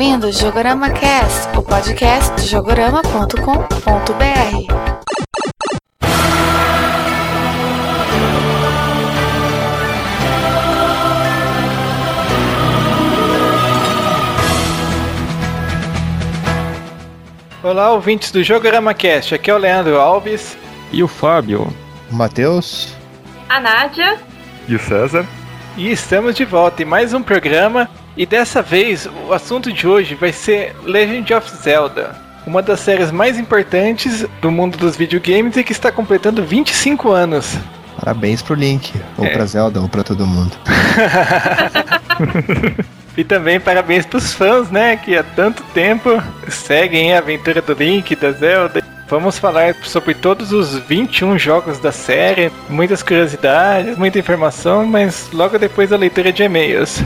ouvindo o Jogorama Cast, o podcast de jogorama.com.br. Olá, ouvintes do Jogorama Cast. Aqui é o Leandro Alves. E o Fábio. O Matheus. A Nádia. E o César. E estamos de volta em mais um programa. E dessa vez, o assunto de hoje vai ser Legend of Zelda. Uma das séries mais importantes do mundo dos videogames e que está completando 25 anos. Parabéns pro Link. Ou É. pra Zelda, ou pra todo mundo. E também parabéns pros fãs, né, que há tanto tempo seguem a aventura do Link, da Zelda. Vamos falar sobre todos os 21 jogos da série, muitas curiosidades, muita informação, mas logo depois da leitura de e-mails.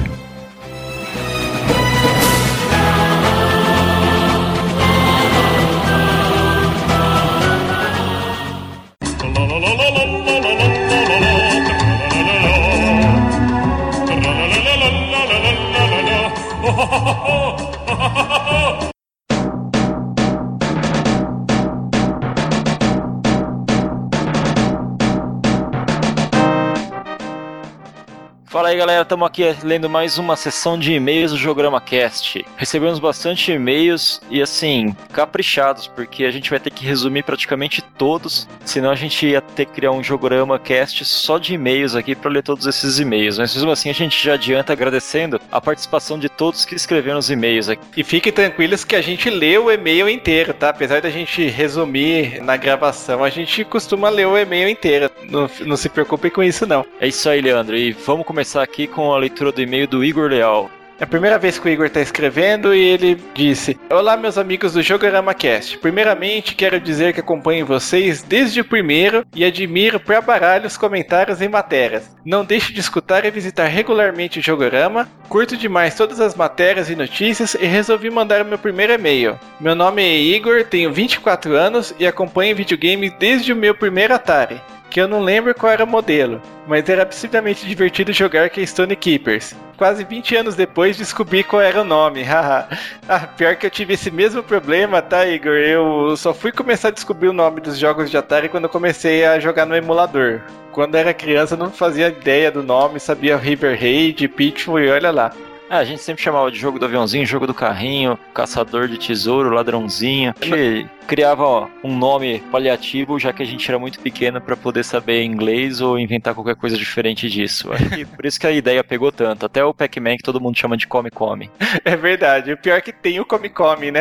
Galera, estamos aqui lendo mais uma sessão de e-mails do Jograma Cast. Recebemos bastante e-mails e assim, caprichados, porque a gente vai ter que resumir praticamente todos, senão a gente ia ter que criar um Jograma Cast só de e-mails aqui para ler todos esses e-mails. Mas mesmo assim a gente já adianta agradecendo a participação de todos que escreveram os e-mails aqui. E fiquem tranquilos que a gente lê o e-mail inteiro, tá? Apesar da gente resumir na gravação, a gente costuma ler o e-mail inteiro. Não, não se preocupe com isso, não. É isso aí, Leandro, e vamos começar aqui com a leitura do e-mail do Igor Leal. É a primeira vez que o Igor está escrevendo e ele disse: Olá, meus amigos do Jogorama Cast. Primeiramente, quero dizer que acompanho vocês desde o primeiro e admiro pra baralho os comentários e matérias. Não deixe de escutar e visitar regularmente o Jogorama. Curto demais todas as matérias e notícias e resolvi mandar o meu primeiro e-mail. Meu nome é Igor, tenho 24 anos e acompanho videogames desde o meu primeiro Atari que eu não lembro qual era o modelo, mas era absurdamente divertido jogar Keystone Keepers. Quase 20 anos depois descobri qual era o nome, haha. ah, pior que eu tive esse mesmo problema, tá, Igor? Eu só fui começar a descobrir o nome dos jogos de Atari quando comecei a jogar no emulador. Quando era criança não fazia ideia do nome, sabia River Raid, Pitfall e olha lá. Ah, a gente sempre chamava de jogo do aviãozinho, jogo do carrinho, caçador de tesouro, ladrãozinho. A gente criava ó, um nome paliativo, já que a gente era muito pequeno para poder saber inglês ou inventar qualquer coisa diferente disso. Por isso que a ideia pegou tanto. Até o Pac-Man, que todo mundo chama de Come Come. É verdade, o pior é que tem o Come Come, né?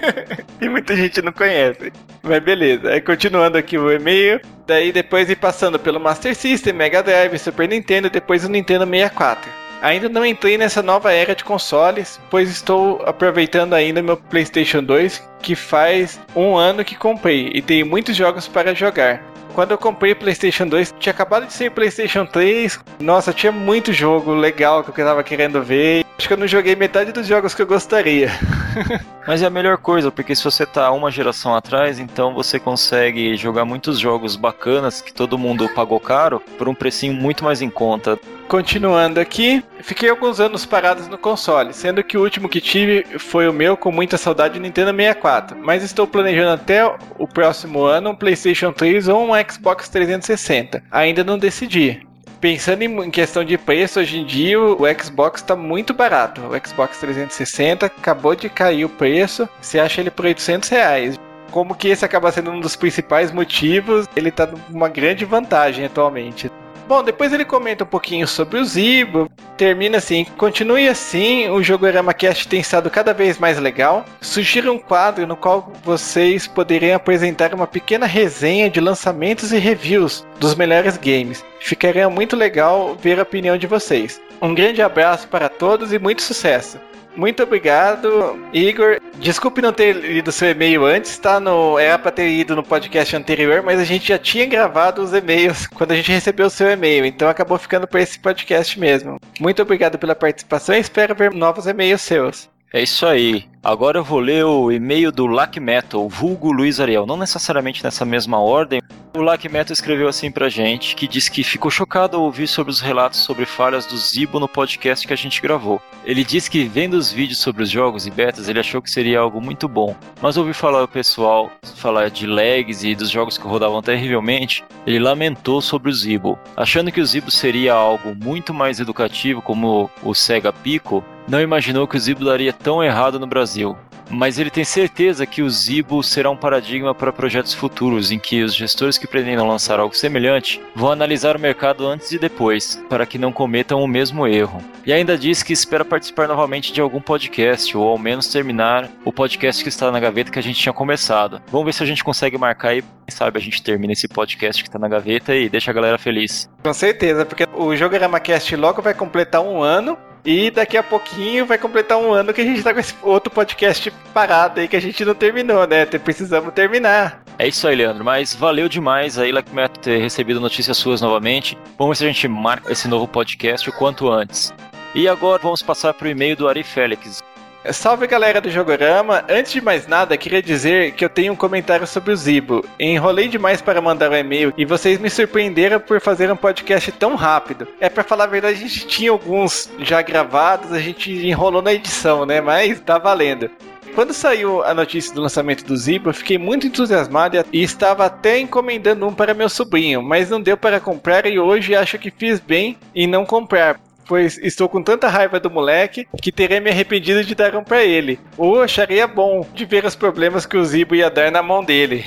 e muita gente não conhece. Mas beleza, aí continuando aqui o e-mail. Daí depois ir passando pelo Master System, Mega Drive, Super Nintendo, depois o Nintendo 64. Ainda não entrei nessa nova era de consoles, pois estou aproveitando ainda meu PlayStation 2, que faz um ano que comprei e tenho muitos jogos para jogar. Quando eu comprei o PlayStation 2, tinha acabado de sair PlayStation 3. Nossa, tinha muito jogo legal que eu tava querendo ver. Acho que eu não joguei metade dos jogos que eu gostaria. Mas é a melhor coisa, porque se você tá uma geração atrás, então você consegue jogar muitos jogos bacanas que todo mundo pagou caro por um precinho muito mais em conta. Continuando aqui, fiquei alguns anos parados no console, sendo que o último que tive foi o meu com muita saudade do Nintendo 64, mas estou planejando até o próximo ano um PlayStation 3 ou um Xbox 360. Ainda não decidi. Pensando em questão de preço, hoje em dia o Xbox está muito barato. O Xbox 360 acabou de cair o preço, você acha ele por 800 reais. Como que esse acaba sendo um dos principais motivos, ele está numa grande vantagem atualmente. Bom, depois ele comenta um pouquinho sobre o Zibo, termina assim, continue assim, o Jogorama Cast tem estado cada vez mais legal. Sugira um quadro no qual vocês poderiam apresentar uma pequena resenha de lançamentos e reviews dos melhores games. Ficaria muito legal ver a opinião de vocês. Um grande abraço para todos e muito sucesso. Muito obrigado, Igor. Desculpe não ter lido seu e-mail antes, tá? No, era pra ter ido no podcast anterior, mas a gente já tinha gravado os e-mails quando a gente recebeu o seu e-mail, então acabou ficando para esse podcast mesmo. Muito obrigado pela participação e espero ver novos e-mails seus. É isso aí. Agora eu vou ler o e-mail do Lack Metal, vulgo Luiz Ariel. Não necessariamente nessa mesma ordem. O Lack Metal escreveu assim pra gente, que diz que ficou chocado ao ouvir sobre os relatos sobre falhas do Zibo no podcast que a gente gravou. Ele diz que vendo os vídeos sobre os jogos e betas, ele achou que seria algo muito bom. Mas ouvi falar o pessoal falar de lags e dos jogos que rodavam terrivelmente, ele lamentou sobre o Zibo. Achando que o Zibo seria algo muito mais educativo como o Sega Pico, não imaginou que o Zibo daria tão errado no Brasil. Mas ele tem certeza que o Zibo será um paradigma para projetos futuros em que os gestores que pretendam lançar algo semelhante vão analisar o mercado antes e depois, para que não cometam o mesmo erro. E ainda diz que espera participar novamente de algum podcast, ou ao menos terminar o podcast que está na gaveta que a gente tinha começado. Vamos ver se a gente consegue marcar e, quem sabe, a gente termina esse podcast que está na gaveta e deixa a galera feliz. Com certeza, porque o Jogorama Cast logo vai completar um ano e daqui a pouquinho vai completar um ano que a gente tá com esse outro podcast parado aí que a gente não terminou, né? Precisamos terminar. É isso aí, Leandro. Mas valeu demais aí, Lacmeto, ter recebido notícias suas novamente. Vamos ver se a gente marca esse novo podcast o quanto antes. E agora vamos passar para o e-mail do Ari Félix. Salve galera do Jogorama! Antes de mais nada, queria dizer que eu tenho um comentário sobre o Zibo. Enrolei demais para mandar o um e-mail e vocês me surpreenderam por fazer um podcast tão rápido. É para falar a verdade, a gente tinha alguns já gravados, a gente enrolou na edição, né? Mas tá valendo. Quando saiu a notícia do lançamento do Zibo, eu fiquei muito entusiasmado e estava até encomendando um para meu sobrinho, mas não deu para comprar e hoje acho que fiz bem em não comprar, pois estou com tanta raiva do moleque que terei me arrependido de dar um pra ele. Ou acharia bom de ver os problemas que o Zibo ia dar na mão dele.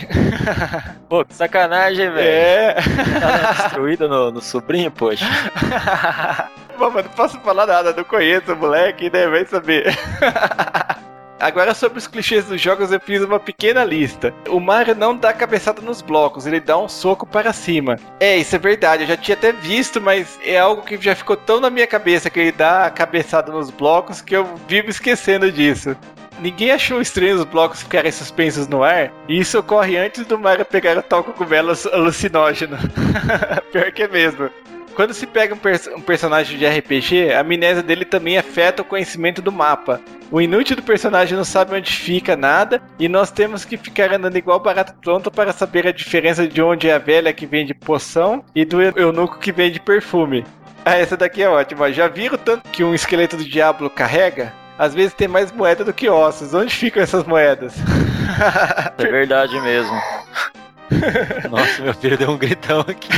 Pô, que sacanagem, velho. É. Tá destruída no, no sobrinho, poxa. Bom, mas não posso falar nada, não conheço o moleque, né? Vai saber. Agora sobre os clichês dos jogos eu fiz uma pequena lista. O Mario não dá cabeçada nos blocos, ele dá um soco para cima. É, isso é verdade, eu já tinha até visto, mas é algo que já ficou tão na minha cabeça que ele dá a cabeçada nos blocos que eu vivo esquecendo disso. Ninguém achou estranho os blocos ficarem suspensos no ar, e isso ocorre antes do Mario pegar o tal cogumelo alucinógeno. Pior que é mesmo. Quando se pega um, pers um, personagem de RPG, a amnésia dele também afeta o conhecimento do mapa. O inútil do personagem não sabe onde fica nada, e nós temos que ficar andando igual barata pronta para saber a diferença de onde é a velha que vende poção e do eunuco que vende perfume. Ah, essa daqui é ótima. Já viram tanto que um esqueleto do diabo carrega? Às vezes tem mais moeda do que ossos. Onde ficam essas moedas? é verdade mesmo. Nossa, meu filho deu um gritão aqui.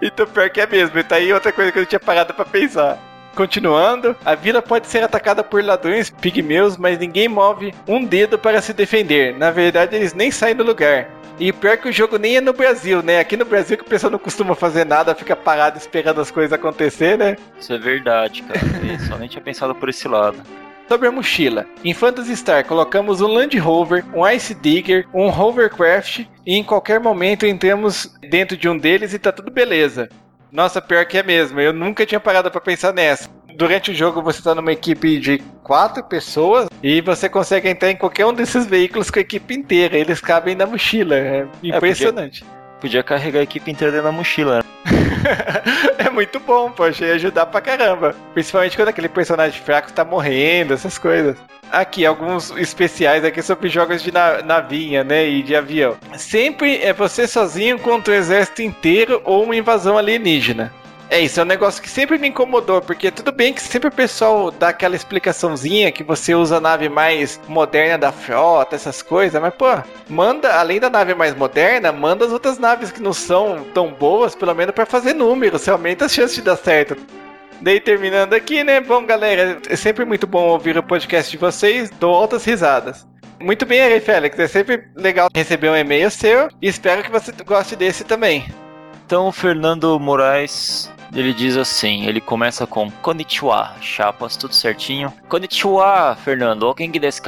então pior que é mesmo. E tá aí outra coisa que eu não tinha parado pra pensar. Continuando, a vila pode ser atacada por ladrões pigmeus, mas ninguém move um dedo para se defender. Na verdade, eles nem saem do lugar. E pior que o jogo nem é no Brasil, né? Aqui no Brasil que o pessoal não costuma fazer nada, fica parado esperando as coisas acontecer, né? Isso é verdade, cara. Eu só nem tinha pensado por esse lado. Sobre a mochila. Em Phantasy Star colocamos um Land Rover, um Ice Digger, um Hovercraft e em qualquer momento entramos dentro de um deles e tá tudo beleza. Nossa, pior que é mesmo. Eu nunca tinha parado para pensar nessa. Durante o jogo você está numa equipe de quatro pessoas e você consegue entrar em qualquer um desses veículos com a equipe inteira. Eles cabem na mochila. É impressionante. É, podia, podia, carregar a equipe inteira dentro da mochila. É muito bom, poxa, ia ajudar pra caramba. Principalmente quando aquele personagem fraco tá morrendo, essas coisas. Aqui, alguns especiais aqui sobre jogos de navinha, né, e de avião. Sempre é você sozinho contra o exército inteiro ou uma invasão alienígena. É isso, é um negócio que sempre me incomodou, porque tudo bem que sempre o pessoal dá aquela explicaçãozinha que você usa a nave mais moderna da frota, essas coisas, mas pô, manda, além da nave mais moderna, manda as outras naves que não são tão boas, pelo menos para fazer números, você aumenta as chances de dar certo. Daí terminando aqui, né? Bom, galera, é sempre muito bom ouvir o podcast de vocês, dou altas risadas. Muito bem aí, Félix. É sempre legal receber um e-mail seu e espero que você goste desse também. Então, Fernando Moraes ele diz assim, ele começa com Konnichiwa, chapas, tudo certinho. Konnichiwa, Fernando, alguém que desu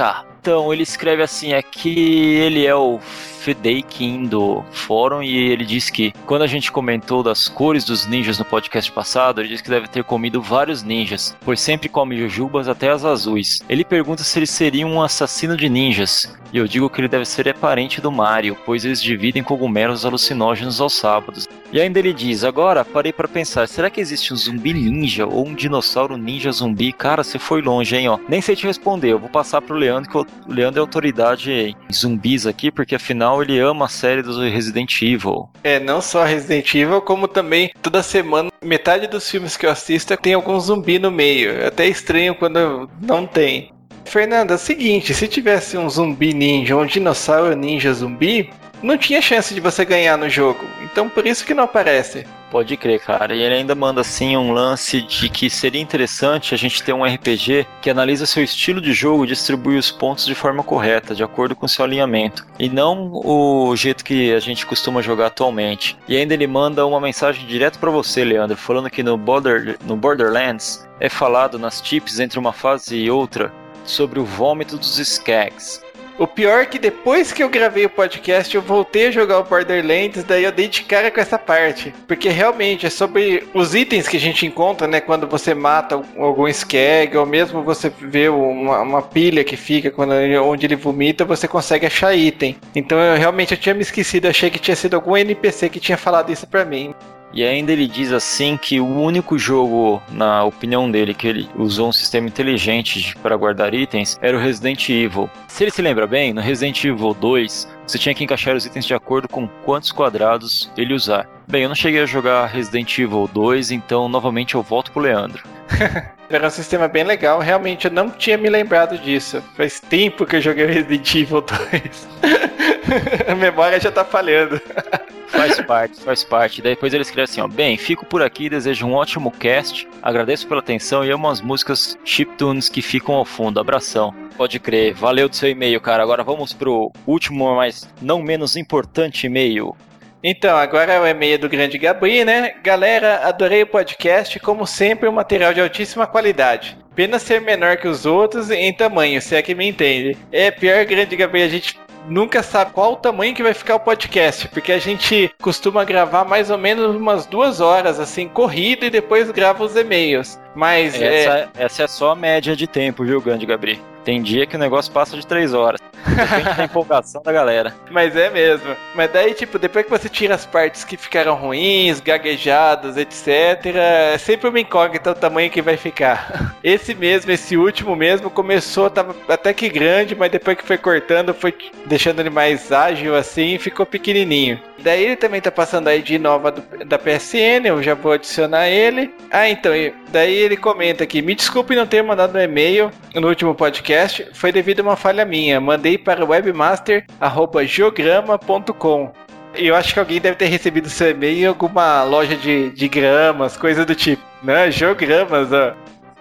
Então, ele escreve assim, é que ele é o Fedeikin do fórum e ele diz que quando a gente comentou das cores dos ninjas no podcast passado, ele diz que deve ter comido vários ninjas, pois sempre come jujubas até as azuis. Ele pergunta se ele seria um assassino de ninjas, e eu digo que ele deve ser parente do Mario, pois eles dividem cogumelos alucinógenos aos sábados. E ainda ele diz: Agora parei para pensar, será que existe um zumbi ninja ou um dinossauro ninja zumbi? Cara, você foi longe, hein? Ó. Nem sei te responder, eu vou passar pro Leandro, que o Leandro é autoridade em zumbis aqui, porque afinal ele ama a série do Resident Evil. É, não só Resident Evil, como também toda semana, metade dos filmes que eu assisto tem algum zumbi no meio. É até estranho quando não tem. Fernanda, é o seguinte, se tivesse um zumbi ninja, um dinossauro ninja zumbi, não tinha chance de você ganhar no jogo. Então por isso que não aparece. Pode crer, cara. E ele ainda manda assim um lance de que seria interessante a gente ter um RPG que analisa seu estilo de jogo e distribui os pontos de forma correta, de acordo com seu alinhamento, e não o jeito que a gente costuma jogar atualmente. E ainda ele manda uma mensagem direto para você, Leandro, falando que no, Border, no Borderlands é falado nas tips entre uma fase e outra sobre o vômito dos Skags. O pior é que depois que eu gravei o podcast, eu voltei a jogar o Borderlands, daí eu dei de cara com essa parte. Porque realmente é sobre os itens que a gente encontra, né? Quando você mata algum skag, ou mesmo você vê uma, uma pilha que fica quando, onde ele vomita, você consegue achar item. Então eu realmente eu tinha me esquecido, achei que tinha sido algum NPC que tinha falado isso pra mim. E ainda ele diz assim que o único jogo, na opinião dele, que ele usou um sistema inteligente para guardar itens era o Resident Evil. Se ele se lembra bem, no Resident Evil 2, você tinha que encaixar os itens de acordo com quantos quadrados ele usar. Bem, eu não cheguei a jogar Resident Evil 2, então novamente eu volto pro Leandro. Era um sistema bem legal, realmente eu não tinha me lembrado disso. Faz tempo que eu joguei Resident Evil 2. a memória já tá falhando. Faz parte, faz parte. Depois ele escreve assim, ó. Bem, fico por aqui, desejo um ótimo cast. Agradeço pela atenção e amo as músicas chiptunes que ficam ao fundo. Abração. Pode crer. Valeu do seu e-mail, cara. Agora vamos pro último, mas não menos importante e-mail. Então, agora é o e-mail do grande Gabri, né? Galera, adorei o podcast, como sempre, um material de altíssima qualidade. Pena ser menor que os outros em tamanho, se é que me entende. É pior, grande Gabri, a gente nunca sabe qual o tamanho que vai ficar o podcast, porque a gente costuma gravar mais ou menos umas duas horas, assim, corrida, e depois grava os e-mails. Mas essa é... essa é só a média de tempo, viu, grande Gabriel? Tem dia que o negócio passa de três horas. Depende da empolgação da galera. Mas é mesmo. Mas daí, tipo, depois que você tira as partes que ficaram ruins, gaguejadas, etc., é sempre uma incógnita o tamanho que vai ficar. Esse mesmo, esse último mesmo, começou, tava até que grande, mas depois que foi cortando, foi deixando ele mais ágil assim ficou pequenininho. Daí ele também tá passando aí de nova do, da PSN, eu já vou adicionar ele. Ah, então, daí ele comenta aqui: me desculpe não ter mandado um e-mail no último podcast, foi devido a uma falha minha. Mandei para webmaster.geograma.com. E eu acho que alguém deve ter recebido seu e-mail em alguma loja de, de gramas, coisa do tipo. Né? Geogramas, ó.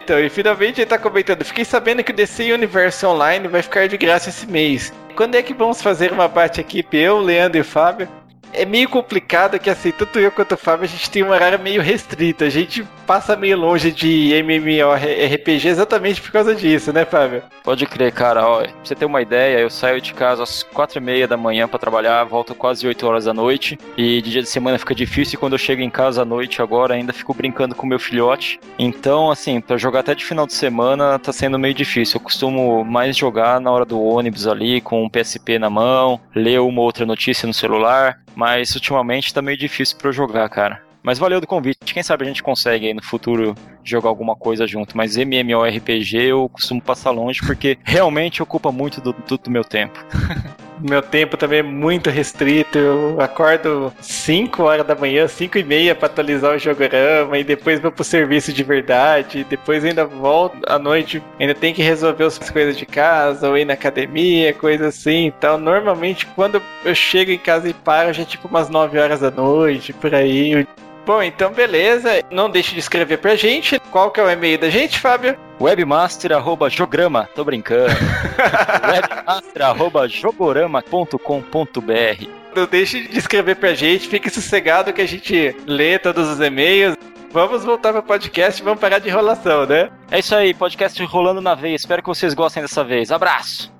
Então, e finalmente ele tá comentando. Fiquei sabendo que o DC Universe Online vai ficar de graça esse mês. Quando é que vamos fazer uma parte equipe? Eu, Leandro e Fábio? É meio complicado que assim, tanto eu quanto o Fábio, a gente tem uma área meio restrita. A gente passa meio longe de MMORPG exatamente por causa disso, né, Fábio? Pode crer, cara. Ó, pra você ter uma ideia, eu saio de casa às quatro e meia da manhã para trabalhar, volto quase 8 horas da noite. E de dia de semana fica difícil e quando eu chego em casa à noite agora ainda fico brincando com meu filhote. Então, assim, para jogar até de final de semana tá sendo meio difícil. Eu costumo mais jogar na hora do ônibus ali, com um PSP na mão, ler uma outra notícia no celular. Mas ultimamente tá meio difícil para eu jogar, cara. Mas valeu do convite. Quem sabe a gente consegue aí no futuro jogar alguma coisa junto. Mas MMORPG eu costumo passar longe porque realmente ocupa muito do, do, do meu tempo. meu tempo também é muito restrito. Eu acordo 5 horas da manhã, 5 e meia para atualizar o jogorama e depois vou pro serviço de verdade. Depois ainda volto à noite, ainda tem que resolver as coisas de casa ou ir na academia, coisa assim. Então, normalmente quando eu chego em casa e paro, já é tipo umas 9 horas da noite, por aí. Bom, então beleza. Não deixe de escrever pra gente. Qual que é o e-mail da gente, Fábio? Webmaster.jograma. Tô brincando. Webmaster.jogorama.com.br Não deixe de escrever pra gente. Fique sossegado que a gente lê todos os e-mails. Vamos voltar pro podcast vamos parar de enrolação, né? É isso aí, podcast rolando na veia. Espero que vocês gostem dessa vez. Abraço!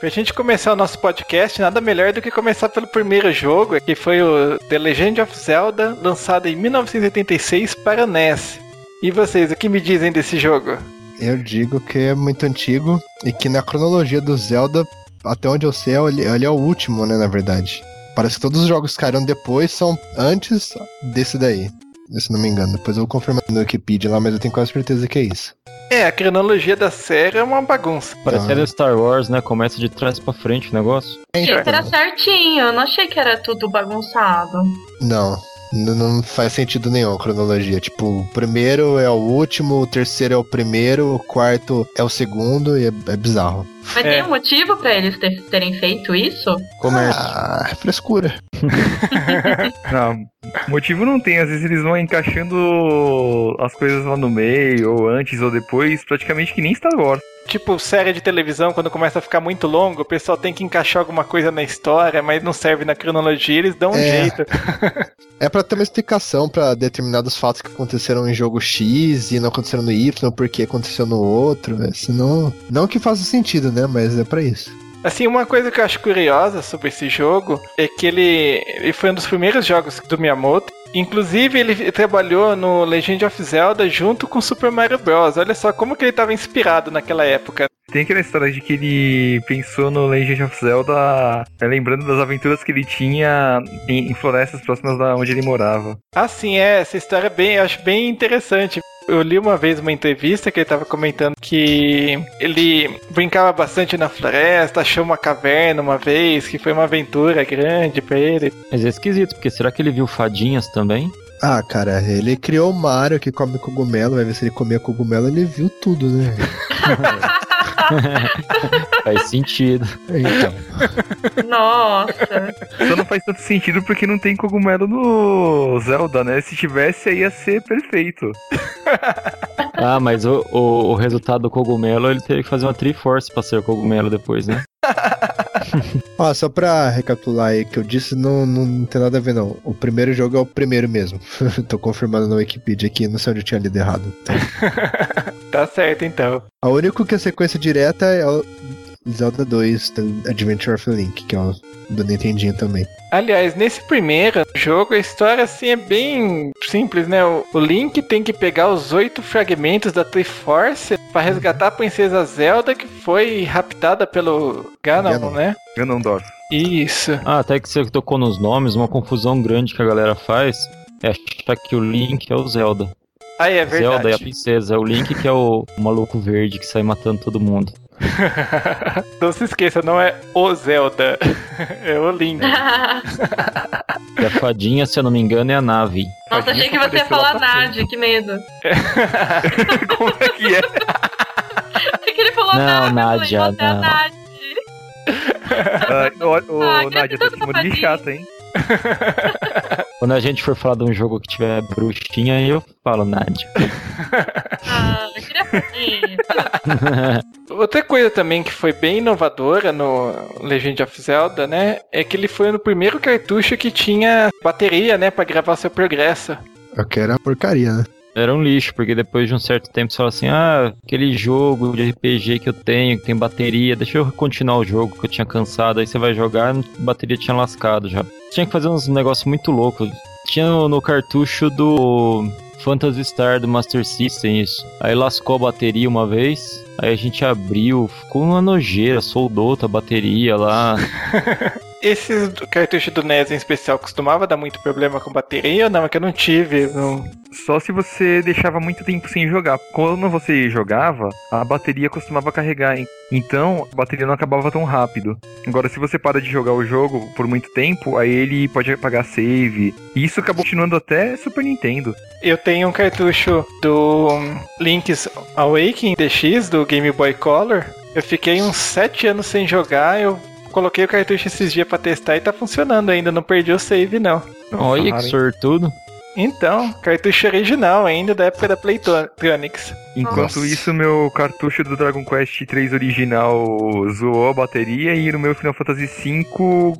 Pra gente começar o nosso podcast, nada melhor do que começar pelo primeiro jogo, que foi o The Legend of Zelda, lançado em 1986 para NES. E vocês, o que me dizem desse jogo? Eu digo que é muito antigo e que na cronologia do Zelda, até onde eu sei, ele ele é o último, né, na verdade. Parece que todos os jogos que caíram depois são antes desse daí. Se não me engano. Depois eu vou confirmar no Wikipedia lá, mas eu tenho quase certeza que é isso. É, a cronologia da série é uma bagunça. Parecendo Star Wars, né? Começa de trás pra frente o negócio. Achei que era certinho, eu não achei que era tudo bagunçado. Não, n- não faz sentido nenhum a cronologia. Tipo, o primeiro é o último, o terceiro é o primeiro, o quarto é o segundo e é, é bizarro. Mas É. tem um motivo pra eles ter- terem feito isso? Comércio. Ah, é frescura. Não, motivo não tem. Às vezes eles vão encaixando as coisas lá no meio, ou antes ou depois, praticamente que nem Star Wars. Tipo, série de televisão, quando começa a ficar muito longo, o pessoal tem que encaixar alguma coisa na história, mas não serve na cronologia, eles dão um É. jeito. É pra ter uma explicação pra determinados fatos que aconteceram em jogo X e não aconteceram no Y, porque aconteceu no outro. né? Senão, não que faça sentido, né? Mas é pra isso. Assim, uma coisa que eu acho curiosa sobre esse jogo é que ele, ele foi um dos primeiros jogos do Miyamoto. Inclusive, ele trabalhou no Legend of Zelda junto com Super Mario Bros. Olha só como que ele estava inspirado naquela época. Tem aquela história de que ele pensou no Legend of Zelda, é, lembrando das aventuras que ele tinha em, florestas próximas da onde ele morava. Assim, é, essa história é bem, eu acho bem interessante. Eu li uma vez uma entrevista que ele estava comentando que ele brincava bastante na floresta, achou uma caverna uma vez, que foi uma aventura grande pra ele. Mas é esquisito, porque será que ele viu fadinhas também? Ah, cara, ele criou o Mario que come cogumelo, vai ver se ele comia cogumelo, ele viu tudo, né? Faz sentido. Então, Nossa. Só não faz tanto sentido porque não tem cogumelo no Zelda, né? Se tivesse, aí ia ser perfeito. Ah, mas o, o, o resultado do cogumelo, ele teve que fazer uma Triforce pra ser o cogumelo depois, né? ó, só pra recapitular aí que eu disse, não, não tem nada a ver, não. O primeiro jogo é o primeiro mesmo. Tô confirmando na Wikipedia aqui, não sei onde eu tinha lido errado. Então, Tá certo então. a única que é sequência direta é o Zelda 2, The Adventure of Link, que é o do Nintendinho também. Aliás, nesse primeiro jogo, a história assim é bem simples, né? O, Link tem que pegar os oito fragmentos da Triforce para resgatar a princesa Zelda que foi raptada pelo Ganon, Ganon. né? Ganondorf. Isso. Ah, até que você tocou nos nomes, uma confusão grande que a galera faz é achar que o Link é o Zelda. Aí é Zelda é a verdade. princesa, é o Link que é o maluco verde que sai matando todo mundo. não se esqueça, não é o Zelda, é o Link. E a fadinha, se eu não me engano, é a nave. Nossa, achei que você ia falar. Nadia, que medo. Como é que é? Achei que ele falou Não, Nádia, é a não. Nádia. Ah, ô, ô, Ah, Nádia, tá fadinha. chata, hein? Quando a gente for falar de um jogo que tiver bruxinha, aí eu falo Nádia. Ah. Outra coisa também que foi bem inovadora no Legend of Zelda, né? É que ele foi no primeiro cartucho que tinha bateria, né? Pra gravar seu progresso. Eu quero a porcaria, né? Era um lixo, porque depois de um certo tempo você fala assim: ah, aquele jogo de RPG que eu tenho, que tem bateria, deixa eu continuar o jogo que eu tinha cansado. Aí você vai jogar, a bateria tinha lascado já. Tinha que fazer uns negócios muito loucos. Tinha no, no cartucho do Phantasy Star do Master System isso. Aí lascou a bateria uma vez, aí a gente abriu, ficou uma nojeira, soldou outra bateria lá. Esses cartuchos do NES em especial costumava dar muito problema com bateria ou não? É que eu não tive. Não... Só se você deixava muito tempo sem jogar. Quando você jogava, a bateria costumava carregar, hein? Então, a bateria não acabava tão rápido. Agora, se você para de jogar o jogo por muito tempo, aí ele pode apagar save. E isso acabou continuando até Super Nintendo. Eu tenho um cartucho do Link's Awakening DX do Game Boy Color. Eu fiquei uns 7 anos sem jogar. Eu coloquei o cartucho esses dias pra testar e tá funcionando ainda. Não perdi o save, não. Olha que sortudo. Então, cartucho original ainda da época da Playtronics. Enquanto Nossa. isso, meu cartucho do Dragon Quest 3 original zoou a bateria e no meu Final Fantasy V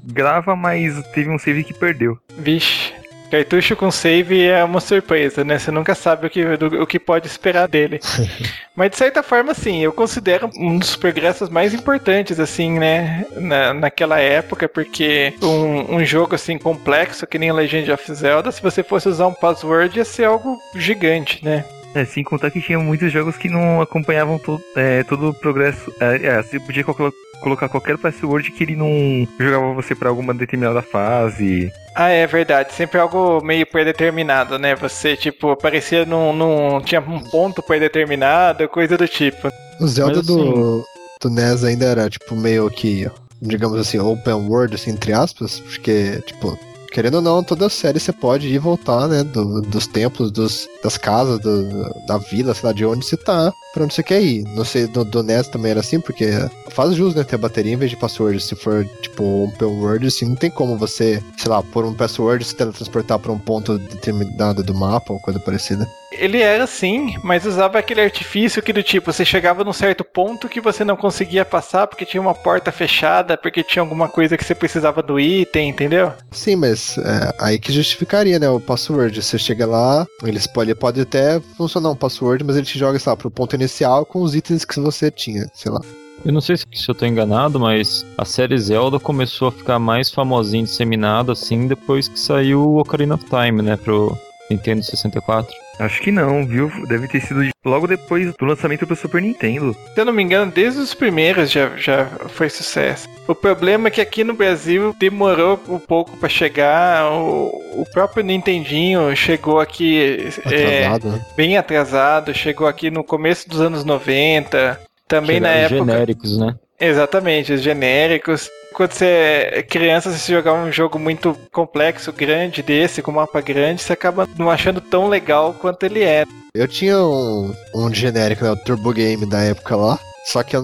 grava, mas teve um save que perdeu. Vixe. Cartucho com save é uma surpresa, né? Você nunca sabe o que, do, o que pode esperar dele. Mas de certa forma, sim, eu considero um dos progressos mais importantes, assim, né? Na, naquela época, porque um, um jogo assim complexo, que nem Legend of Zelda, se você fosse usar um password, ia ser algo gigante, né? É, sem contar que tinha muitos jogos que não acompanhavam to, é, todo o progresso. É, é, você podia colo colocar qualquer password que ele não jogava você para alguma determinada fase. Ah, é verdade. Sempre algo meio predeterminado, né? Você, tipo, aparecia num. num tinha um ponto predeterminado, coisa do tipo. O Zelda Mas, do, assim- do NES ainda era, tipo, meio que, digamos assim, open world, assim, entre aspas, porque, tipo, querendo ou não, toda a série você pode ir e voltar, né, do- dos templos, dos, das casas, do- da vila, sei lá, de onde você tá, pra onde você quer ir. Não sei, do, do NES também era assim, porque faz jus, né, ter bateria em vez de password. Se for, tipo, open world, assim, não tem como você, sei lá, por um password se teletransportar pra um ponto determinado do mapa ou coisa parecida. Ele era assim, mas usava aquele artifício que do tipo, você chegava num certo ponto que você não conseguia passar porque tinha uma porta fechada, porque tinha alguma coisa que você precisava do item, entendeu? Sim, mas é, aí que justificaria, né? O password. Você chega lá, ele pode, ele pode até funcionar um password, mas ele te joga, sei lá, pro ponto inicial com os itens que você tinha, sei lá. Eu não sei se, se eu tô enganado, mas a série Zelda começou a ficar mais famosinha, disseminada, assim, depois que saiu o Ocarina of Time, né, pro Nintendo 64. Acho que não, viu? Deve ter sido logo depois do lançamento pro Super Nintendo. Se eu não me engano, desde os primeiros já, já foi sucesso. O problema é que aqui no Brasil demorou um pouco pra chegar. O, o próprio Nintendinho chegou aqui é, Atrasado, né? bem atrasado, chegou aqui no começo dos anos 90. Também na Chegaram época. genéricos, né? Exatamente, os genéricos. Quando você é criança, se jogar um jogo muito complexo, grande desse, com mapa grande, você acaba não achando tão legal quanto ele é. Eu tinha um, um genérico, né? O Turbo Game da época lá. Só que eu,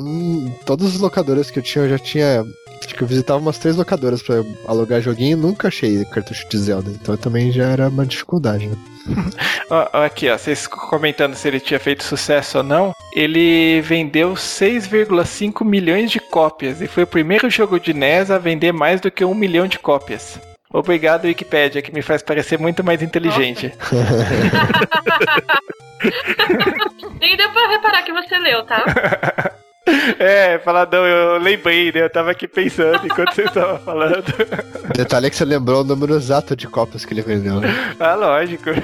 todas as locadoras que eu tinha, eu já tinha. Acho que eu visitava umas três locadoras pra alugar joguinho e nunca achei cartucho de Zelda. Então também já era uma dificuldade, né? Aqui, ó, vocês comentando se ele tinha feito sucesso ou não. Ele vendeu 6,5 milhões de cópias e foi o primeiro jogo de NES a vender mais do que um milhão de cópias. Obrigado, Wikipedia, que me faz parecer muito mais inteligente. Nem deu pra reparar que você leu, tá? É, faladão, eu lembrei, né? Eu tava aqui pensando enquanto vocês estavam falando. O detalhe é que você lembrou o número exato de cópias que ele vendeu. né? Ah, lógico.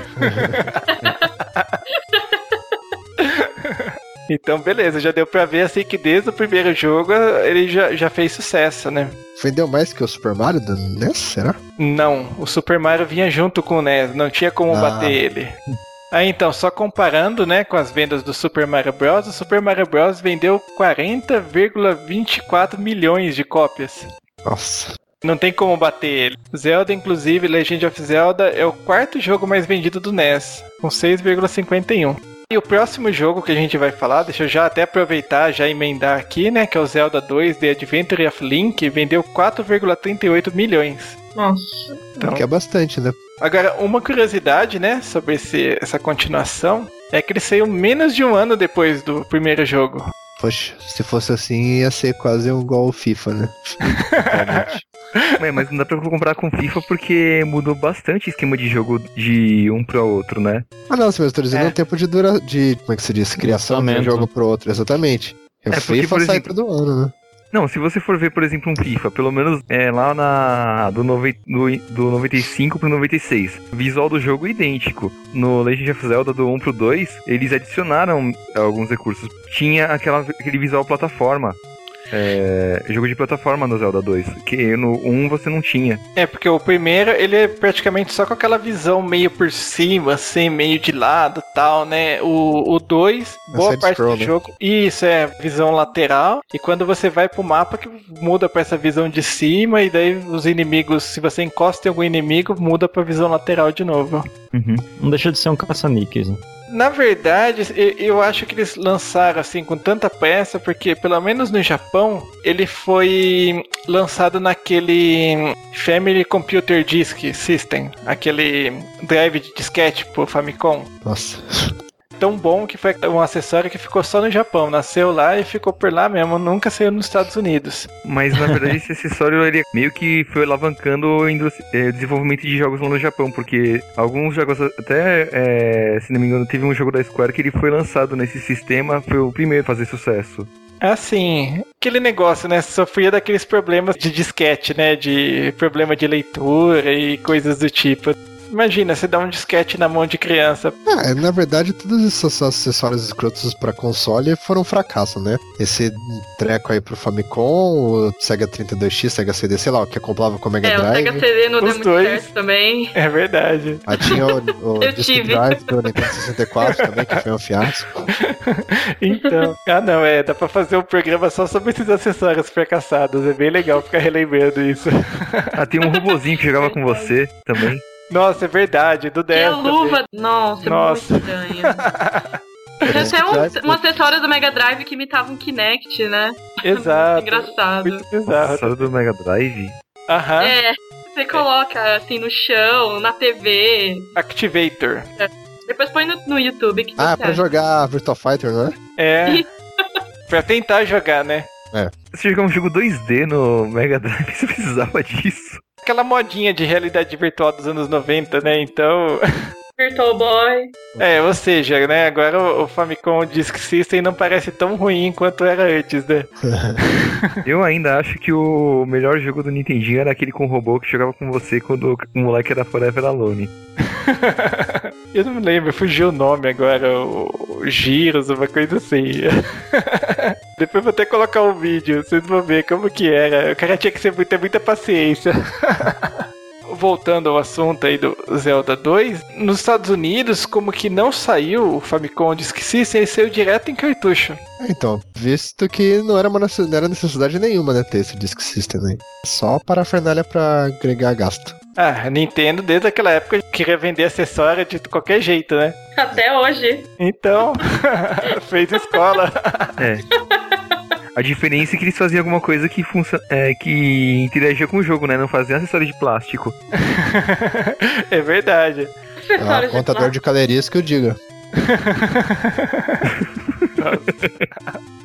Então, beleza, já deu pra ver assim que desde o primeiro jogo ele já, já fez sucesso, né? Vendeu mais que o Super Mario do NES, será? Não, o Super Mario vinha junto com o NES, não tinha como Ah. bater ele. Aí então, só comparando, né, com as vendas do Super Mario Bros, o Super Mario Bros vendeu 40,24 milhões de cópias. Nossa. Não tem como bater ele. Zelda, inclusive, Legend of Zelda é o quarto jogo mais vendido do NES, com 6,51. E o próximo jogo que a gente vai falar, deixa eu já até aproveitar, já emendar aqui, né, que é o Zelda 2 The Adventure of Link, vendeu 4,38 milhões. Nossa. Então, Que é bastante, né? Agora, uma curiosidade, né, sobre esse, essa continuação, é que ele saiu menos de um ano depois do primeiro jogo. Poxa, se fosse assim, ia ser quase igual o FIFA, né? É, mas não dá pra comparar com FIFA porque mudou bastante o esquema de jogo de um pro outro, né? ah, não, mas eu tô dizendo É. o tempo de dura... de. Como é que se diz? Criação de um jogo pro outro, exatamente. O É, porque, FIFA por sai exemplo- todo ano, né? Não, se você for ver, por exemplo, um FIFA, pelo menos é, lá na do, nove, do, do 95 pro 96, o visual do jogo é idêntico. No Legend of Zelda do 1 pro 2, eles adicionaram alguns recursos. Tinha aquela, aquele visual plataforma. É, jogo de plataforma no Zelda 2, que no 1 você não tinha. É, porque o primeiro, ele é praticamente só com aquela visão meio por cima, assim, meio de lado tal, né? O 2, É boa parte scroll, do né? jogo, isso é visão lateral, e quando você vai pro mapa que muda pra essa visão de cima, e daí os inimigos, se você encosta em algum inimigo, muda pra visão lateral de novo. Não deixa de ser um caça-níqueis, né? Na verdade, eu acho que eles lançaram assim com tanta pressa, porque pelo menos no Japão, ele foi lançado naquele Family Computer Disk System, aquele drive de disquete pro Famicom. Nossa. Tão bom que foi um acessório que ficou só no Japão. Nasceu lá e ficou por lá mesmo, nunca saiu nos Estados Unidos. Mas na verdade esse acessório ele meio que foi alavancando o eh, o desenvolvimento de jogos lá no Japão, porque alguns jogos, até eh, se não me engano, teve um jogo da Square que ele foi lançado nesse sistema, foi o primeiro a fazer sucesso. Assim, aquele negócio, né? Sofria daqueles problemas de disquete, né? De problema de leitura e coisas do tipo. Imagina, você dá um disquete na mão de criança. Ah, na verdade, todos esses acessórios escrotos pra console foram um fracasso, né? Esse treco aí pro Famicom, o Sega 32X, Sega CD, sei lá, o que acoplava com o Mega É, o Drive. Sega CD não deu muito dois. certo também. É verdade. Aí tinha o, o Eu Disc tive. Drive do Nintendo 64 também, que foi um fiasco. Então. ah, não, é. Dá pra fazer um programa só sobre esses acessórios fracassados. É bem legal ficar relembrando isso. Ah, tem um robozinho que jogava com você também. Nossa, é verdade. Do E 10. a também. luva, nossa, Nossa. muito estranha. Tinha até um, um acessório do Mega Drive que imitava um Kinect, né? Exato. Engraçado. Muito bizarro. Acessório do Mega Drive. Aham. É, você coloca assim no chão, na TV. Activator. Depois põe no, no YouTube que Ah, pra acha. jogar Virtua Fighter, não é? É. pra tentar jogar, né? Você jogar um jogo 2D no Mega Drive, você precisava disso. Aquela modinha de realidade virtual dos anos 90, né? Então. Virtual Boy. É, ou seja, né? Agora o, Famicom Disk System não parece tão ruim quanto era antes, né? Eu ainda acho que o melhor jogo do Nintendinho era aquele com o robô que jogava com você quando o moleque era Forever Alone. Eu não me lembro, fugiu o nome agora, o, o Giros, uma coisa assim. Depois vou até colocar um vídeo, vocês vão ver como que era. O cara tinha que ser, ter muita paciência. Voltando ao assunto aí do Zelda 2, nos Estados Unidos, como que não saiu o Famicom Disk System, ele saiu direto em cartucho. Então, visto que não era, uma, não era necessidade nenhuma, né, ter esse Disk System aí. Só parafernália pra agregar gasto. Ah, a Nintendo desde aquela época queria vender acessório de qualquer jeito, né? Até hoje. Então, fez escola. É. A diferença é que eles faziam alguma coisa que, é, que interagia com o jogo, né? Não faziam acessório de plástico. é verdade. Ah, de contador plástico. de calorias que eu diga.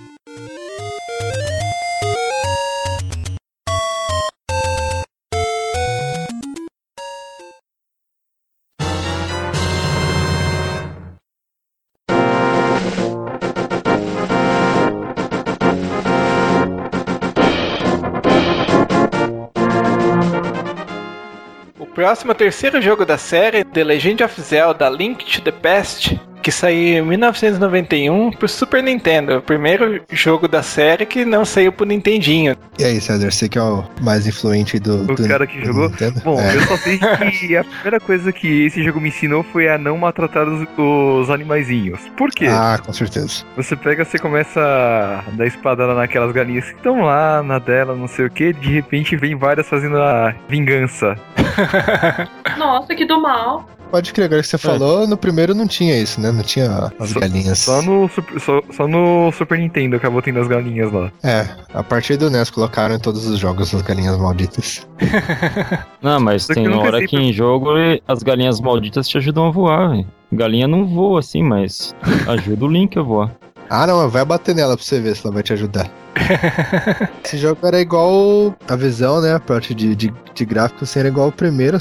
próximo terceiro jogo da série, The Legend of Zelda Link to the Past, que saiu em 1991 pro Super Nintendo. O primeiro jogo da série que não saiu pro Nintendinho. E aí, César, você que é o mais influente do. O do- cara que jogou? Nintendo? Bom, É. eu só sei que a primeira coisa que esse jogo me ensinou foi a não maltratar os, os animaizinhos. Por quê? Ah, com certeza. Você pega, você começa a dar espadada naquelas galinhas que estão lá na dela, não sei o que, de repente vem várias fazendo a vingança. Nossa, que do mal. Pode crer, agora que você falou, no primeiro não tinha isso, né? Não tinha as Só- galinhas. Só no, Super- só, só no Super Nintendo acabou tendo as galinhas lá. É, a partir do NES colocaram em todos os jogos as galinhas malditas. Não, mas que tem hora sei que em jogo as galinhas malditas te ajudam a voar, velho. Galinha não voa assim, mas ajuda o Link a voar. Ah, não, vai bater nela pra você ver se ela vai te ajudar. Esse jogo era igual a visão, né? A parte de, de, de gráfico assim, era igual ao primeiro.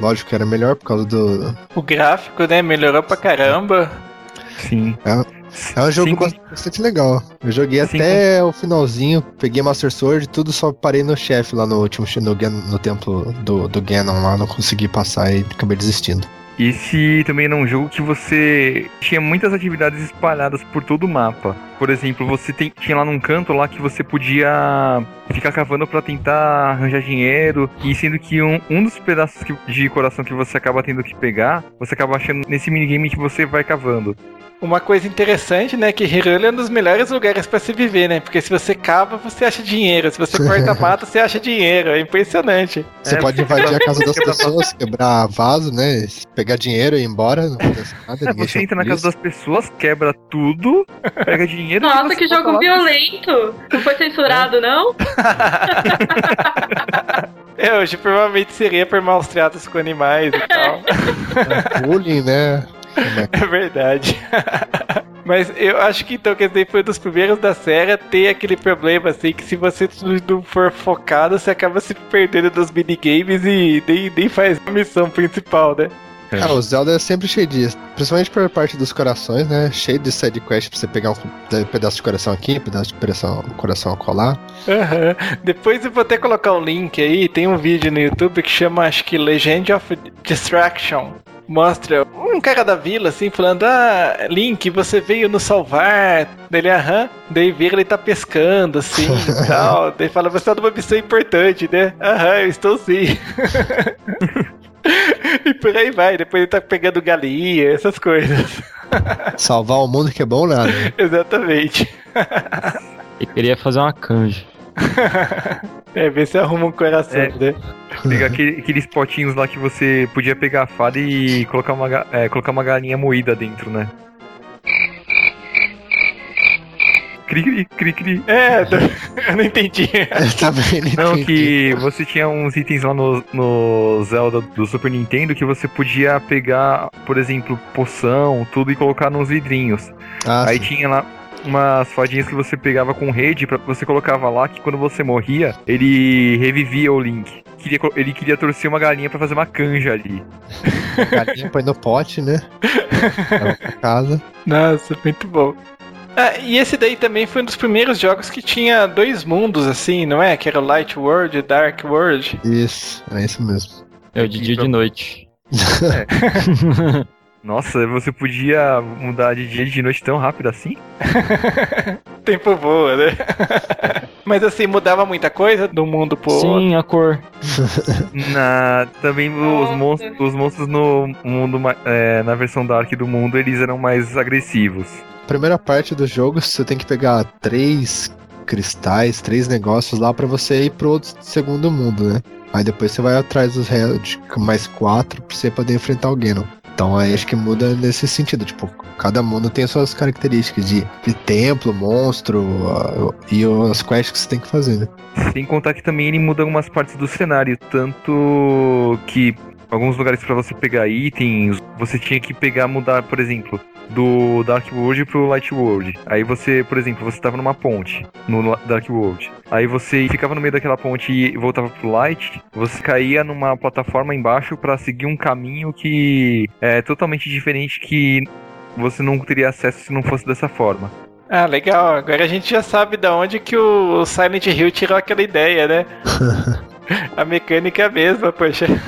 Lógico que era melhor por causa do. O gráfico, né, melhorou pra caramba. Sim. É um jogo Sim, com- bastante legal. Eu joguei Sim, até o finalzinho, peguei Master Sword e tudo, só parei no chefe lá no último no, no templo do, do Ganon lá, não consegui passar e acabei desistindo. Esse também era um jogo que você tinha muitas atividades espalhadas por todo o mapa. Por exemplo, você tem- tinha lá num canto lá que você podia ficar cavando pra tentar arranjar dinheiro. E sendo que um, um dos pedaços que- de coração que você acaba tendo que pegar, você acaba achando nesse minigame que você vai cavando. Uma coisa interessante, né, que Hyrule é um dos melhores lugares pra se viver, né? Porque se você cava, você acha dinheiro. Se você corta mata, você acha dinheiro. É impressionante. Você É, pode invadir a casa das pessoas, quebrar vaso, né? Pegar dinheiro e ir embora, não acontece nada. É, você entra na casa das pessoas, quebra tudo, pega dinheiro. e Nossa, que jogo lá. violento. Não foi censurado, não? É, hoje provavelmente seria por maus tratos com animais e tal. Bullying, né? É verdade. Mas eu acho que então, quer dizer, foi um dos primeiros da série a ter aquele problema, assim, que se você não for focado, você acaba se perdendo dos minigames e nem, nem faz a missão principal, né? É. Ah, o Zelda é sempre cheio disso. Principalmente por parte dos corações, né? Cheio de side quest pra você pegar um pedaço de coração aqui, um pedaço de coração, coração a colar. Uhum. Depois eu vou até colocar um link aí. Tem um vídeo no YouTube que chama, acho que Legend of Distraction mostra um cara da vila, assim, falando: Ah, Link, você veio nos salvar. Dele, aham. Daí vira ele tá pescando, assim e tal. Daí fala: Você tá numa missão importante, né? Aham, eu estou sim. e por aí vai. Depois ele tá pegando galinha, essas coisas. Salvar o mundo que é bom nada. Exatamente. Ele queria fazer uma canja. é, ver se arruma um coração, é. né? Pegar aquele, aqueles potinhos lá que você podia pegar a fada e colocar uma, é, colocar uma galinha moída dentro, né? Cri, cri, cri, cri. É, eu não entendi. Eu também não, não que você tinha uns itens lá no, no Zelda do Super Nintendo que você podia pegar, por exemplo, poção, tudo e colocar nos vidrinhos. Ah, Aí sim. tinha lá umas fadinhas que você pegava com rede, para você colocava lá que quando você morria, ele revivia o Link. Queria, ele queria torcer uma galinha para fazer uma canja ali. galinha põe no pote, né? pra casa. Nossa, muito bom. Ah, e esse daí também foi um dos primeiros jogos que tinha dois mundos, assim, não é? Que era o Light World e Dark World. Isso, é isso mesmo. É o de dia e de noite. É. Nossa, você podia mudar de dia e de noite tão rápido assim? Tempo voa, né? Mas assim, mudava muita coisa do mundo pro Sim, a cor. na, também os monstros, os monstros no mundo, é, na versão Dark do mundo, eles eram mais agressivos primeira parte do jogo, você tem que pegar três cristais, três negócios lá para você ir pro outro segundo mundo, né? Aí depois você vai atrás dos de mais quatro pra você poder enfrentar alguém, não? Então aí acho que muda nesse sentido, tipo, cada mundo tem suas características de, de templo, monstro uh, e as quests que você tem que fazer, né? Sem contar que também ele muda algumas partes do cenário, tanto que alguns lugares para você pegar itens, você tinha que pegar, mudar, por exemplo, do Dark World pro Light World. Aí você, por exemplo, você tava numa ponte no Dark World. Aí você ficava no meio daquela ponte e voltava pro Light, você caía numa plataforma embaixo para seguir um caminho que é totalmente diferente que você não teria acesso se não fosse dessa forma. Ah, legal. Agora a gente já sabe da onde que o Silent Hill tirou aquela ideia, né? a mecânica é a mesma, poxa.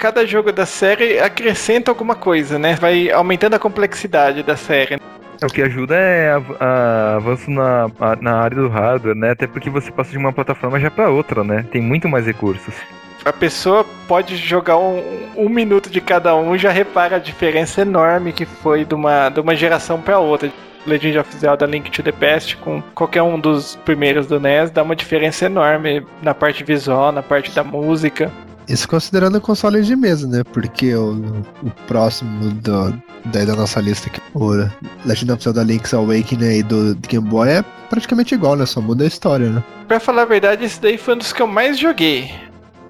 cada jogo da série acrescenta alguma coisa, né? Vai aumentando a complexidade da série. O que ajuda é a avanço na, a, na área do hardware, né? Até porque você passa de uma plataforma já para outra, né? Tem muito mais recursos. A pessoa pode jogar um, um minuto de cada um e já repara a diferença enorme que foi de uma, de uma geração para outra. Legend of Zelda Link to the Past com qualquer um dos primeiros do NES dá uma diferença enorme na parte visual, na parte da música. Isso considerando console de mesa, né? Porque o, o próximo do, daí da nossa lista aqui, o Legend of Zelda Link's Awakening aí do Game Boy é praticamente igual, né? Só muda a história, né? Pra falar a verdade, esse daí foi um dos que eu mais joguei.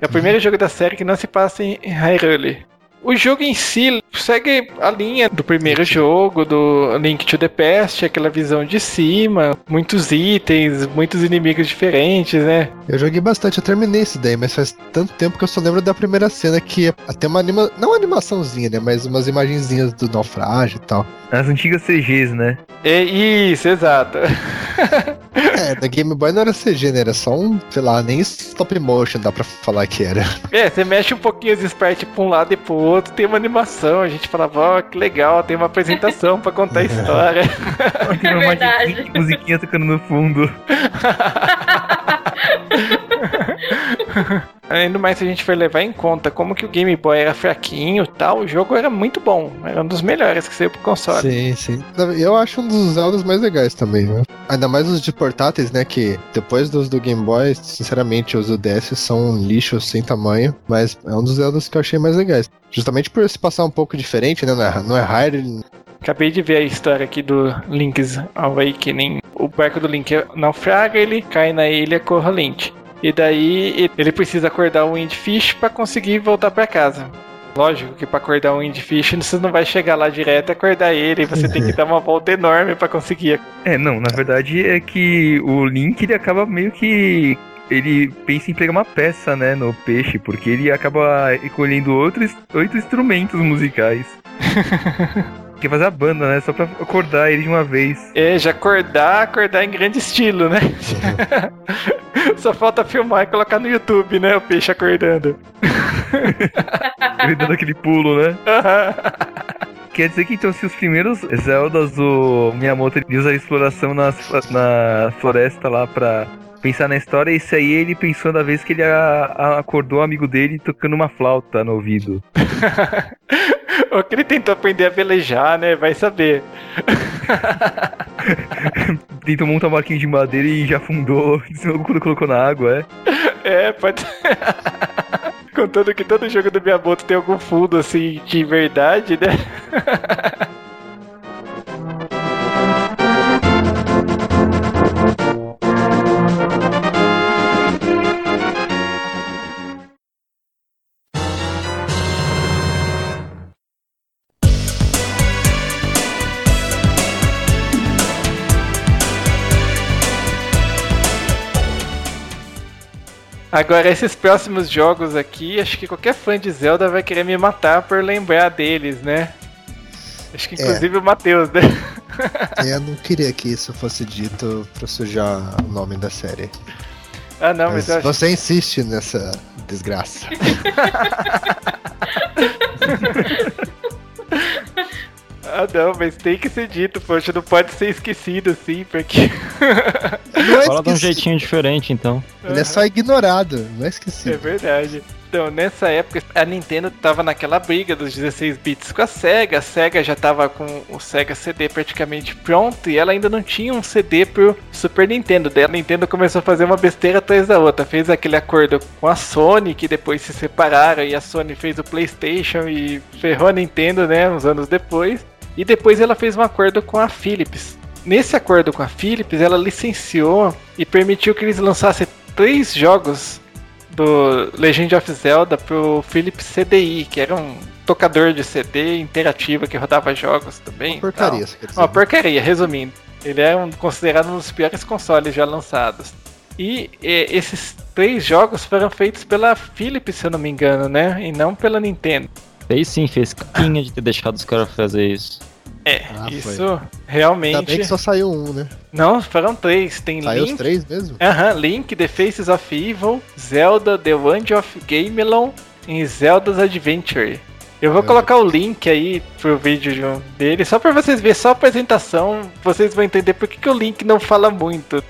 É o primeiro jogo da série que não se passa em Hyrule. O jogo em si segue a linha do primeiro jogo, do Link to the Past, aquela visão de cima, muitos itens, muitos inimigos diferentes, né? Eu joguei bastante, eu terminei esse daí, mas faz tanto tempo que eu só lembro da primeira cena que é até uma anima... não uma animaçãozinha, né? Mas umas imagenzinhas do naufrágio e tal. As antigas CGs, né? É isso, exato. é, da Game Boy não era CG, né? Era só um, sei lá, nem stop motion dá pra falar que era. É, você mexe um pouquinho os sprites pra um lado e pro outro, tem uma animação, a gente falava, ó, oh, que legal, tem uma apresentação pra contar a história. é verdade. musiquinha tocando no fundo. Ainda mais se a gente for levar em conta como que o Game Boy era fraquinho e tal, o jogo era muito bom. Era um dos melhores que saiu pro console. Sim, sim. Eu acho um dos Zeldas mais legais também, né? Ainda mais os de portáteis, né? Que depois dos do Game Boy, sinceramente, os do DS são um lixo sem tamanho. Mas é um dos Zeldas que eu achei mais legais. Justamente por se passar um pouco diferente, né? Não é, não é hard. Acabei de ver a história aqui do Link's Awakening. O barco do Link naufraga, ele cai na ilha Corralente. E daí ele precisa acordar o Windfish para conseguir voltar para casa. Lógico que pra acordar um Indy Fish você não vai chegar lá direto e acordar ele, você tem que dar uma volta enorme pra conseguir. É, não, na verdade é que o Link ele acaba meio que ele pensa em pegar uma peça, né, no peixe, porque ele acaba escolhendo outros oito instrumentos musicais. Quer fazer a banda, né? Só pra acordar ele de uma vez. É, já acordar, acordar em grande estilo, né? Só falta filmar e colocar no YouTube, né? O peixe acordando. ele dando aquele pulo, né? Quer dizer que então se os primeiros Zeldas do Miyamoto usa a exploração nas, na floresta lá pra pensar na história, esse aí ele pensou da vez que ele a, a, acordou o amigo dele tocando uma flauta no ouvido. Ou que ele tentou aprender a velejar, né? Vai saber. Tentou montar um barquinho de madeira e já afundou quando colocou na água, é? É, pode. Contando que todo jogo do Miyamoto tem algum fundo assim de verdade, né? Agora, esses próximos jogos aqui, acho que qualquer fã de Zelda vai querer me matar por lembrar deles, né? Acho que inclusive é. o Matheus, né? É, eu não queria que isso fosse dito pra sujar o nome da série. Ah, não, mas, mas você insiste nessa desgraça. Ah, não, mas tem que ser dito, poxa, não pode ser esquecido assim, porque. Não é Fala de um jeitinho diferente, então. Ele é só ignorado, não é esquecido. É verdade. Então, nessa época, a Nintendo tava naquela briga dos 16 bits com a Sega. A Sega já tava com o Sega CD praticamente pronto e ela ainda não tinha um CD pro Super Nintendo. Daí a Nintendo começou a fazer uma besteira atrás da outra. Fez aquele acordo com a Sony, que depois se separaram, e a Sony fez o PlayStation e ferrou a Nintendo, né, uns anos depois. E depois ela fez um acordo com a Philips. Nesse acordo com a Philips, ela licenciou e permitiu que eles lançassem três jogos do Legend of Zelda pro Philips CDI, que era um tocador de CD interativo que rodava jogos também. Uma porcaria, Uma porcaria, resumindo. Ele é um, considerado um dos piores consoles já lançados. E, e, esses três jogos foram feitos pela Philips, se eu não me engano, né? E não pela Nintendo. Fez sim, fez capinha de ter deixado os caras fazer isso. É, ah, isso foi. realmente. Ainda bem que só saiu um, né? Não, foram três. Tem saiu Link. os três mesmo? Aham, Link, The Faces of Evil, Zelda, The Wand of Gamelon e Zelda's Adventure. Eu vou é. colocar o link aí pro vídeo dele, só pra vocês verem, só a apresentação, vocês vão entender por que, que o Link não fala muito.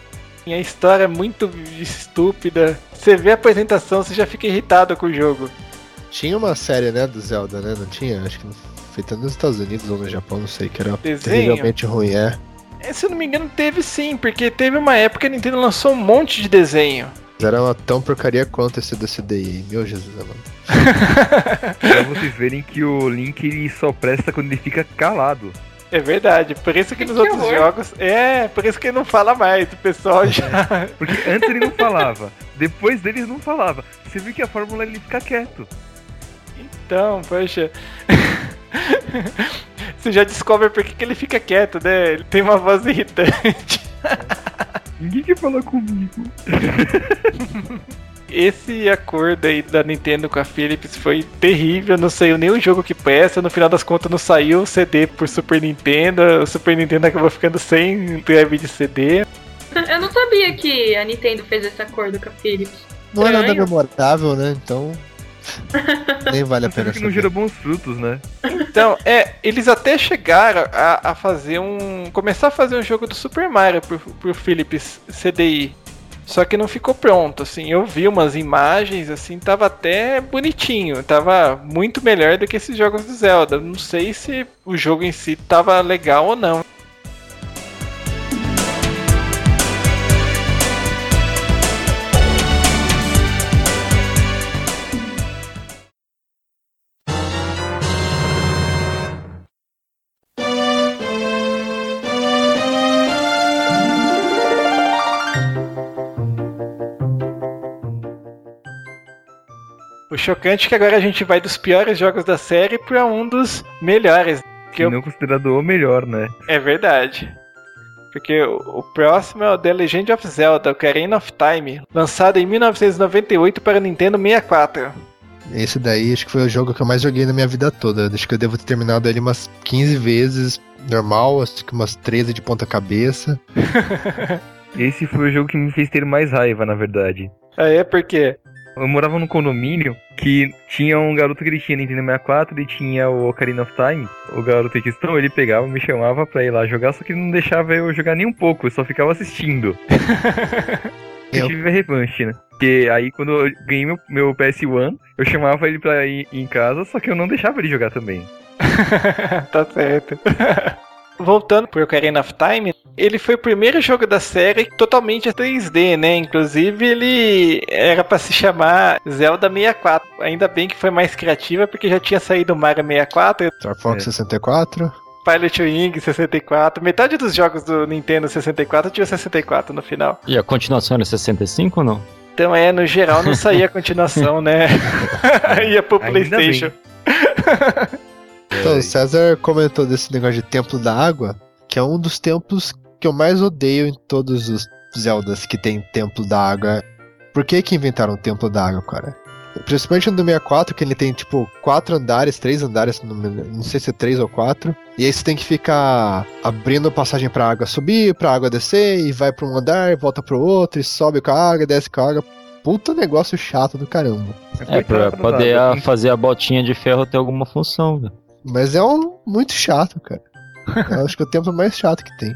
E a história é muito estúpida. Você vê a apresentação, você já fica irritado com o jogo. Tinha uma série, né, do Zelda, né? Não tinha? Acho que feita nos Estados Unidos ou no Japão, não sei, que era Desenho? terrivelmente ruim, é. é. Se eu não me engano, teve sim, porque teve uma época que a Nintendo lançou um monte de desenho. Era uma tão porcaria quanto esse DCDI, meu Jesus amado. pra vocês verem que o Link ele só presta quando ele fica calado. É verdade, por isso que, que nos que outros horror. jogos. É, por isso que ele não fala mais, o pessoal já. Porque antes ele não falava, depois dele não falava. Você viu que a fórmula ele fica quieto. Então, poxa. Você já descobre por que, que ele fica quieto, né? Ele tem uma voz irritante. Ninguém quer falar comigo. Esse acordo aí da Nintendo com a Philips foi terrível, não saiu nenhum jogo que presta, no final das contas não saiu o CD por Super Nintendo, o Super Nintendo acabou ficando sem drive de CD. Eu não sabia que a Nintendo fez esse acordo com a Philips. Não é nada memorável, né? Então Nem vale a pena. que não gira bons frutos, né? Então, é, eles até chegaram a, a, fazer um. começar a fazer um jogo do Super Mario pro, pro Philips CDI. Só que não ficou pronto, assim, eu vi umas imagens, assim, tava até bonitinho, tava muito melhor do que esses jogos do Zelda. Não sei se o jogo em si tava legal ou não. Chocante que agora a gente vai dos piores jogos da série pra um dos melhores. Que eu- não considerado o melhor, né? É verdade. Porque o, o próximo é o The Legend of Zelda, Ocarina of Time, lançado em 1998 para Nintendo 64. Esse daí acho que foi o jogo que eu mais joguei na minha vida toda. Acho que eu devo ter terminado ele umas 15 vezes, normal, acho que umas 13 de ponta cabeça. Esse foi o jogo que me fez ter mais raiva, na verdade. Aí é porque Eu morava num condomínio que tinha um garoto que ele tinha Nintendo 64 e tinha o Ocarina of Time. O garoto em questão, ele pegava, me chamava pra ir lá jogar, só que ele não deixava eu jogar nem um pouco, eu só ficava assistindo. Eu tive a revanche, né? Porque aí quando eu ganhei meu, meu PS1, eu chamava ele pra ir em casa, só que eu não deixava ele jogar também. tá certo. Voltando pro Ocarina of Time, ele foi o primeiro jogo da série totalmente 3D, né? Inclusive ele era pra se chamar Zelda 64. Ainda bem que foi mais criativa porque já tinha saído o Mario 64, Star Fox É. 64. Pilot Wing 64. Metade dos jogos do Nintendo 64 tinha 64 no final. E a continuação era 65 ou não? Então é, no geral não saía a continuação, né? Ia pro Ainda Playstation. Então, o César comentou desse negócio de Templo da Água, que é um dos templos que eu mais odeio em todos os Zeldas que tem Templo da Água. Por que que inventaram o Templo da Água, cara? Principalmente no do 64, que ele tem, tipo, quatro andares, três andares, não, sei se é três ou quatro. E aí você tem que ficar abrindo passagem pra água subir, pra água descer, e vai pra um andar, volta pro outro, e sobe com a água, desce com a água. Puta negócio chato do caramba. É, pra Coitado do poder a- tem- fazer a botinha de ferro ter alguma função, velho. Mas é um muito chato, cara. Eu acho que é o templo mais chato que tem.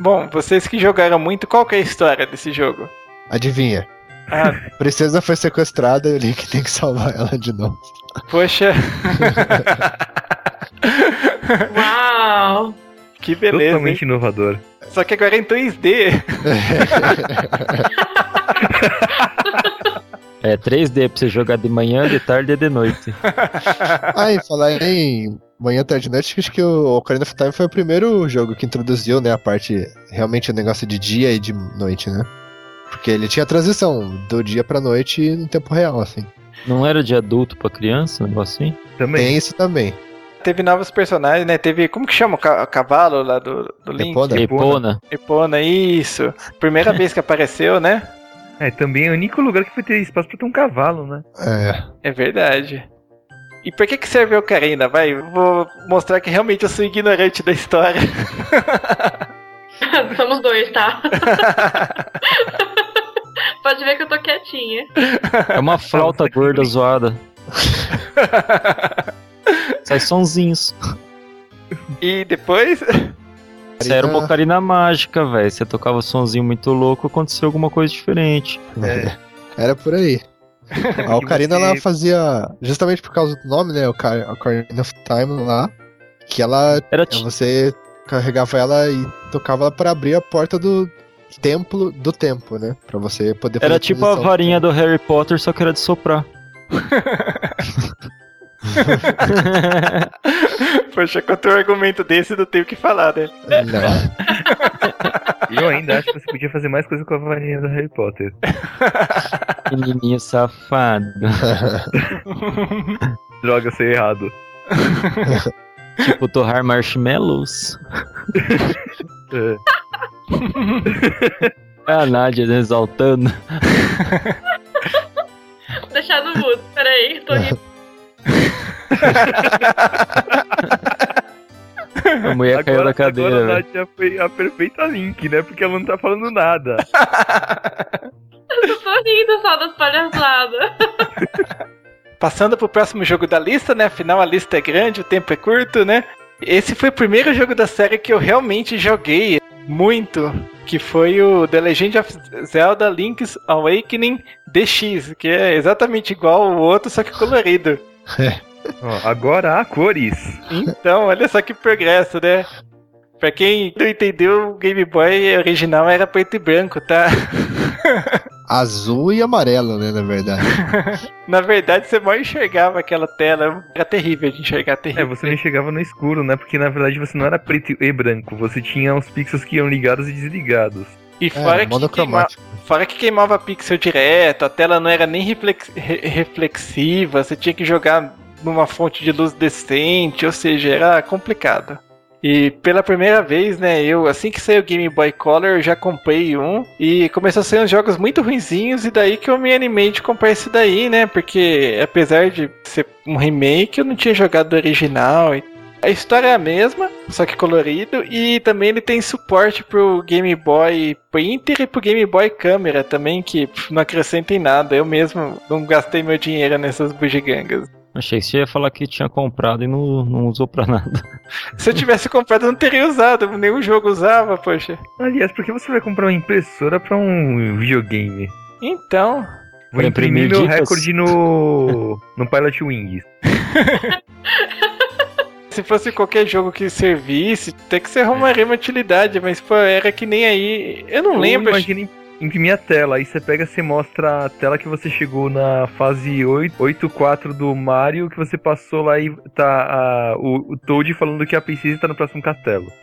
Bom, vocês que jogaram muito, qual que é a história desse jogo? Adivinha? Ah, Princesa foi sequestrada e o Link tem que salvar ela de novo. poxa. Uau! que beleza. hein? Totalmente inovador. Só que agora é em 3D. É 3D pra você jogar de manhã, de tarde e de noite. E falar em manhã, tarde e noite, acho que o Ocarina of Time foi o primeiro jogo que introduziu, né, a parte, realmente o negócio de dia e de noite, né? Porque ele tinha a transição do dia pra noite no tempo real, assim. Não era de adulto pra criança, um negócio assim? Também. Tem isso também. Teve novos personagens, né? Teve. Como que chama o ca- o cavalo lá do, do Link? Epona. Epona. Epona, isso. Primeira vez que apareceu, né? É, também é o único lugar que vai ter espaço pra ter um cavalo, né? É. É verdade. E pra que que serve a Ocarina? Vai, vou mostrar que realmente eu sou ignorante da história. Somos dois, tá? Pode ver que eu tô quietinha. É uma flauta gorda zoada. Sai sonzinhos. e depois. Isso era uma ocarina mágica, velho. Você tocava sonzinho muito louco, aconteceu alguma coisa diferente. Era por aí. A Ocarina, você- ela fazia, justamente por causa do nome, né, Ocar- Ocarina of Time lá, que ela Era É, Você carregava ela e tocava ela pra abrir a porta do templo do tempo, né? Pra você poder fazer Era tipo a varinha do Harry Potter, só que era de soprar. Poxa, contra um argumento desse, não tenho o que falar, né? Não. Eu ainda acho que você podia fazer mais coisa com a varinha do Harry Potter. Menininho safado. Droga, eu sei errado. tipo torrar marshmallows. É. A Nádia exaltando. Deixar no mudo, peraí, tô rindo. A mulher caiu da cadeira, agora a. Nath já foi a perfeita Link, né? Porque ela não tá falando nada. Eu tô rindo só das palhaçadas. Passando pro próximo jogo da lista, né? Afinal, a lista é grande, o tempo é curto, né? Esse foi o primeiro jogo da série que eu realmente joguei muito, que foi o The Legend of Zelda Link's Awakening DX, que é exatamente igual ao outro, só que colorido. Ó, agora há cores. Então, olha só que progresso, né? Pra quem não entendeu, o Game Boy original era preto e branco, tá? Azul e amarelo, né, na verdade. Na verdade, você mal enxergava aquela tela. Era terrível de enxergar, É, terrível. você não chegava no escuro, né? Porque na verdade você não era preto e branco. Você tinha os pixels que iam ligados e desligados. E É, fora que queima-. Fora que queimava pixel direto, a tela não era nem reflex- re- reflexiva, você tinha que jogar numa fonte de luz decente, ou seja, era complicado. E pela primeira vez, né, eu, assim que saiu o Game Boy Color, eu já comprei um. E começou a sair uns jogos muito ruinzinhos, e daí que eu me animei de comprar esse daí, né? Porque apesar de ser um remake, eu não tinha jogado o original. e- A história é a mesma, só que colorido, e também ele tem suporte pro Game Boy Printer e pro Game Boy Câmera também, que pff, não acrescenta em nada. Eu mesmo não gastei meu dinheiro nessas bugigangas. Achei que você ia falar que tinha comprado e não, não usou pra nada. Se eu tivesse comprado, eu não teria usado, nenhum jogo usava, poxa. Aliás, por que você vai comprar uma impressora pra um videogame? Então, Vou imprimir imprimir meu dicas? recorde no, no Pilot Wings. se fosse qualquer jogo que servisse, até que você arrumaria uma utilidade, mas pô, era que nem aí. Eu não Ou lembro. Imagina im- imprimir a tela, aí você pega e mostra a tela que você chegou na fase 8 8.4 do Mario, que você passou lá e tá a- o, o Toad falando que a Princesa tá no próximo castelo.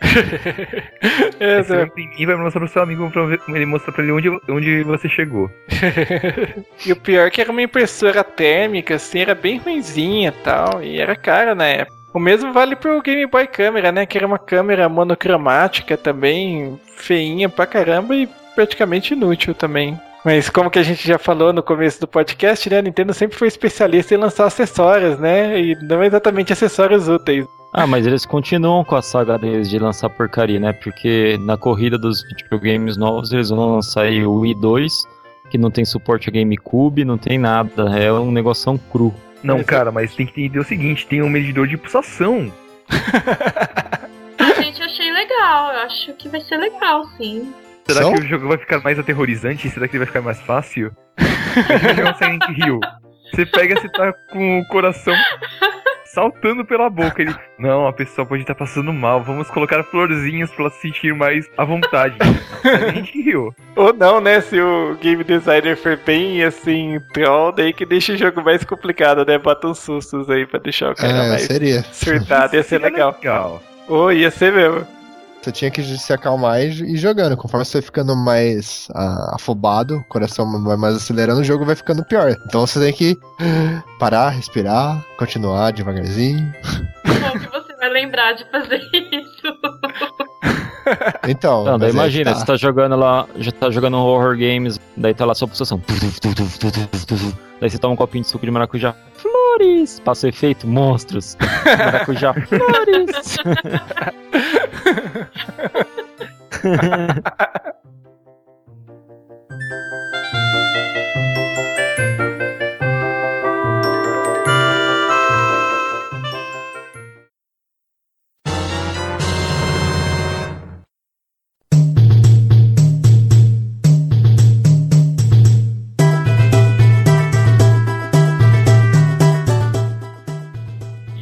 É, você vai imprimir e vai mostrar pro seu amigo pra ver- ele mostrar pra ele onde, onde você chegou. e o pior é que era uma impressora térmica, assim, era bem ruinzinha e tal, e era cara na época. O mesmo vale pro Game Boy Câmera, né? Que era uma câmera monocromática também, feinha pra caramba e praticamente inútil também. Mas como que a gente já falou no começo do podcast, né? A Nintendo sempre foi especialista em lançar acessórios, né? E não exatamente acessórios úteis. Ah, mas eles continuam com a saga deles de lançar porcaria, né? Porque na corrida dos videogames novos eles vão lançar aí o Wii 2, que não tem suporte a GameCube, não tem nada, é um negoção cru. Não, Mas- cara, mas tem que entender o seguinte: tem um medidor de pulsação. A gente achei legal, eu acho que vai ser legal, sim. Será São? que o jogo vai ficar mais aterrorizante? Será que ele vai ficar mais fácil? Um Silent Hill. Você pega, você tá com o coração saltando pela boca. Ele, não, a pessoa pode estar passando mal. Vamos colocar florzinhas pra ela se sentir mais à vontade. Silent Hill. Ou não, né? Se o game designer for bem assim, troll, daí que deixa o jogo mais complicado, né? Bota uns sustos aí pra deixar o cara É, mais seria. surtado, ia ser Seria legal. legal. Ou ia ser mesmo. Você tinha que se acalmar e ir jogando. Conforme você vai ficando mais ah, afobado, o coração vai mais acelerando, o jogo vai ficando pior. Então você tem que parar, respirar, continuar devagarzinho. Como que você vai lembrar de fazer isso? Então, Não, daí é imagina, tá. você tá jogando lá, já tá jogando um horror games, daí tá lá sua pulsação. Daí você toma um copinho de suco de maracujá. Flores! Passa o efeito, monstros. Maracujá, flores!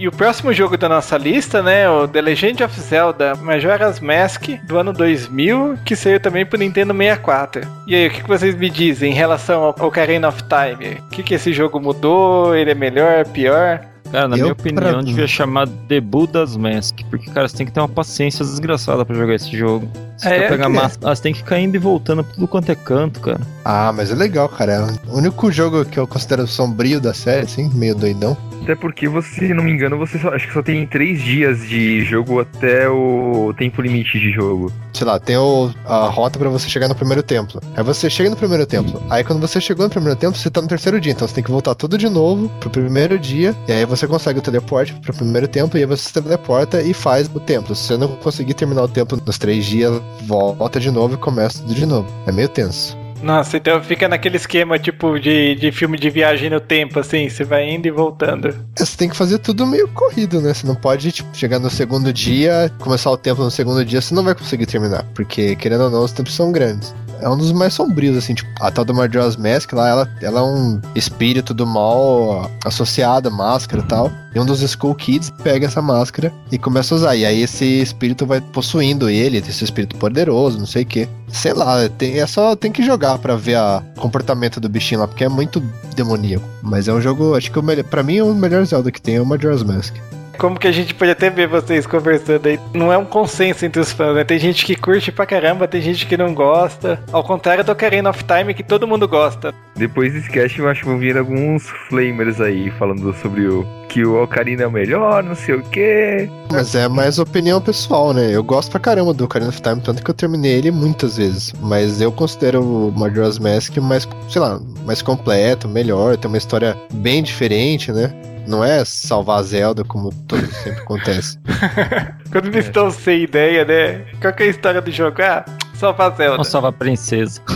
E o próximo jogo da nossa lista, né? O The Legend of Zelda Majora's Mask do ano 2000, que saiu também pro Nintendo 64. E aí, o que que vocês me dizem em relação ao Ocarina of Time? O que, que esse jogo mudou? Ele é melhor, pior? Cara, na Eu, minha opinião, pra- devia chamar The Buddha's Mask, porque, cara, você tem que ter uma paciência desgraçada pra jogar esse jogo. Você É, pegar é. massa, ah, você tem que ficar indo e voltando pra tudo quanto é canto, cara. Ah, mas é legal, cara. É o único jogo que eu considero sombrio da série, assim, meio doidão. Até porque você, se não me engano, você só, acho que só tem três dias de jogo até o tempo limite de jogo. Sei lá, tem o- a rota pra você chegar no primeiro templo. Aí você chega no primeiro templo. Aí quando você chegou no primeiro templo, você tá no terceiro dia. Então você tem que voltar tudo de novo pro primeiro dia. E aí você consegue o teleporte pro primeiro templo. E aí você se teleporta e faz o templo. Se você não conseguir terminar o templo nos três dias, volta de novo e começa tudo de novo. É meio tenso. Nossa, então fica naquele esquema tipo de, de filme de viagem no tempo, assim, você vai indo e voltando. É, Você tem que fazer tudo meio corrido, né? Você não pode, tipo, chegar no segundo dia, começar o tempo no segundo dia, você não vai conseguir terminar. Porque, querendo ou não, os tempos são grandes. É um dos mais sombrios, assim, tipo, a tal do Majora's Mask lá, ela, ela é um espírito do mal associado à máscara e tal. E um dos Skull Kids pega essa máscara e começa a usar. E aí esse espírito vai possuindo ele, esse espírito poderoso, não sei o quê. Sei lá, tem, é só tem que jogar pra ver o comportamento do bichinho lá, porque é muito demoníaco. Mas é um jogo, acho que o melhor, pra mim, o melhor Zelda que tem é o Majora's Mask. Como que a gente pode até ver vocês conversando aí. Não é um consenso entre os fãs, né? Tem gente que curte pra caramba, tem gente que não gosta. Ao contrário do Ocarina of Time, que todo mundo gosta. Depois desse cast, eu acho que vão vir alguns flamers aí falando sobre o que o Ocarina é o melhor, não sei o quê. Mas é mais opinião pessoal, né? Eu gosto pra caramba do Ocarina of Time, tanto que eu terminei ele muitas vezes. Mas eu considero o Majora's Mask mais, sei lá, mais completo, melhor, tem uma história bem diferente, né? Não é salvar a Zelda como todo sempre acontece. Quando eles estão sem ideia, né? Qual que é a história do jogo? Ah, salvar a Zelda. Vamos salvar a princesa.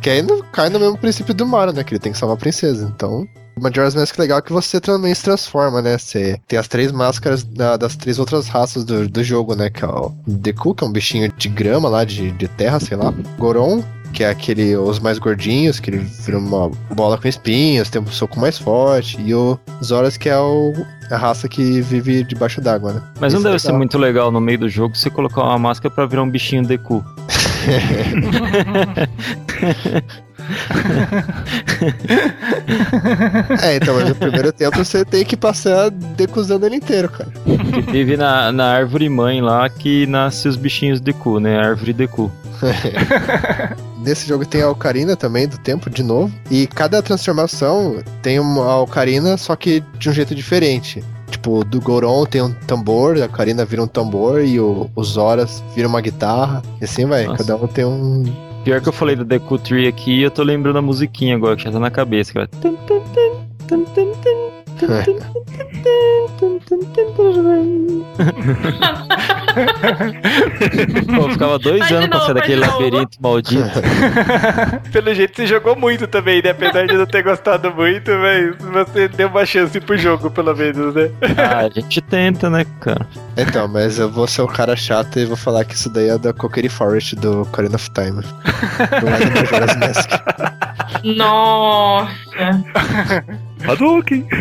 Que aí não cai no mesmo princípio do Mario, né? Que ele tem que salvar a princesa. Então, o Majora's Mask é legal que você também se transforma, né? Você tem as três máscaras da- das três outras raças do, do jogo, né? Que é o Deku, que é um bichinho de grama lá, de, de terra, sei lá. Goron, que é aquele, os mais gordinhos, que ele vira uma bola com espinhos, tem um soco mais forte. E o Zoras, que é o, a raça que vive debaixo d'água, né? Mas não Isso é deve ser legal. muito legal no meio do jogo você colocar uma máscara pra virar um bichinho Deku. É, então, mas no primeiro tempo você tem que passar decusando ele inteiro, cara. Que vive na, na árvore mãe lá que nasce os bichinhos Deku, né? A árvore Deku. Nesse jogo tem a Ocarina também, do tempo, de novo. E cada transformação tem uma Ocarina, só que de um jeito diferente. Tipo, do Goron tem um tambor, a Ocarina vira um tambor e o, os Zoras vira uma guitarra. E assim vai, Nossa. cada um tem um. Pior que eu falei do Deku Tree aqui, eu tô lembrando a musiquinha agora, que já tá na cabeça. Pô, ficava dois anos novo, passando aquele labirinto maldito. Pelo jeito você jogou muito também, né? Apesar de não ter gostado muito, mas você deu uma chance pro jogo, pelo menos, né? Ah, a gente tenta, né, cara? Então, mas eu vou ser o cara chato e vou falar que isso daí é da Coquery Forest do Ocarina of Time. Não é do Majora's Mask. Nossa. Hadouken!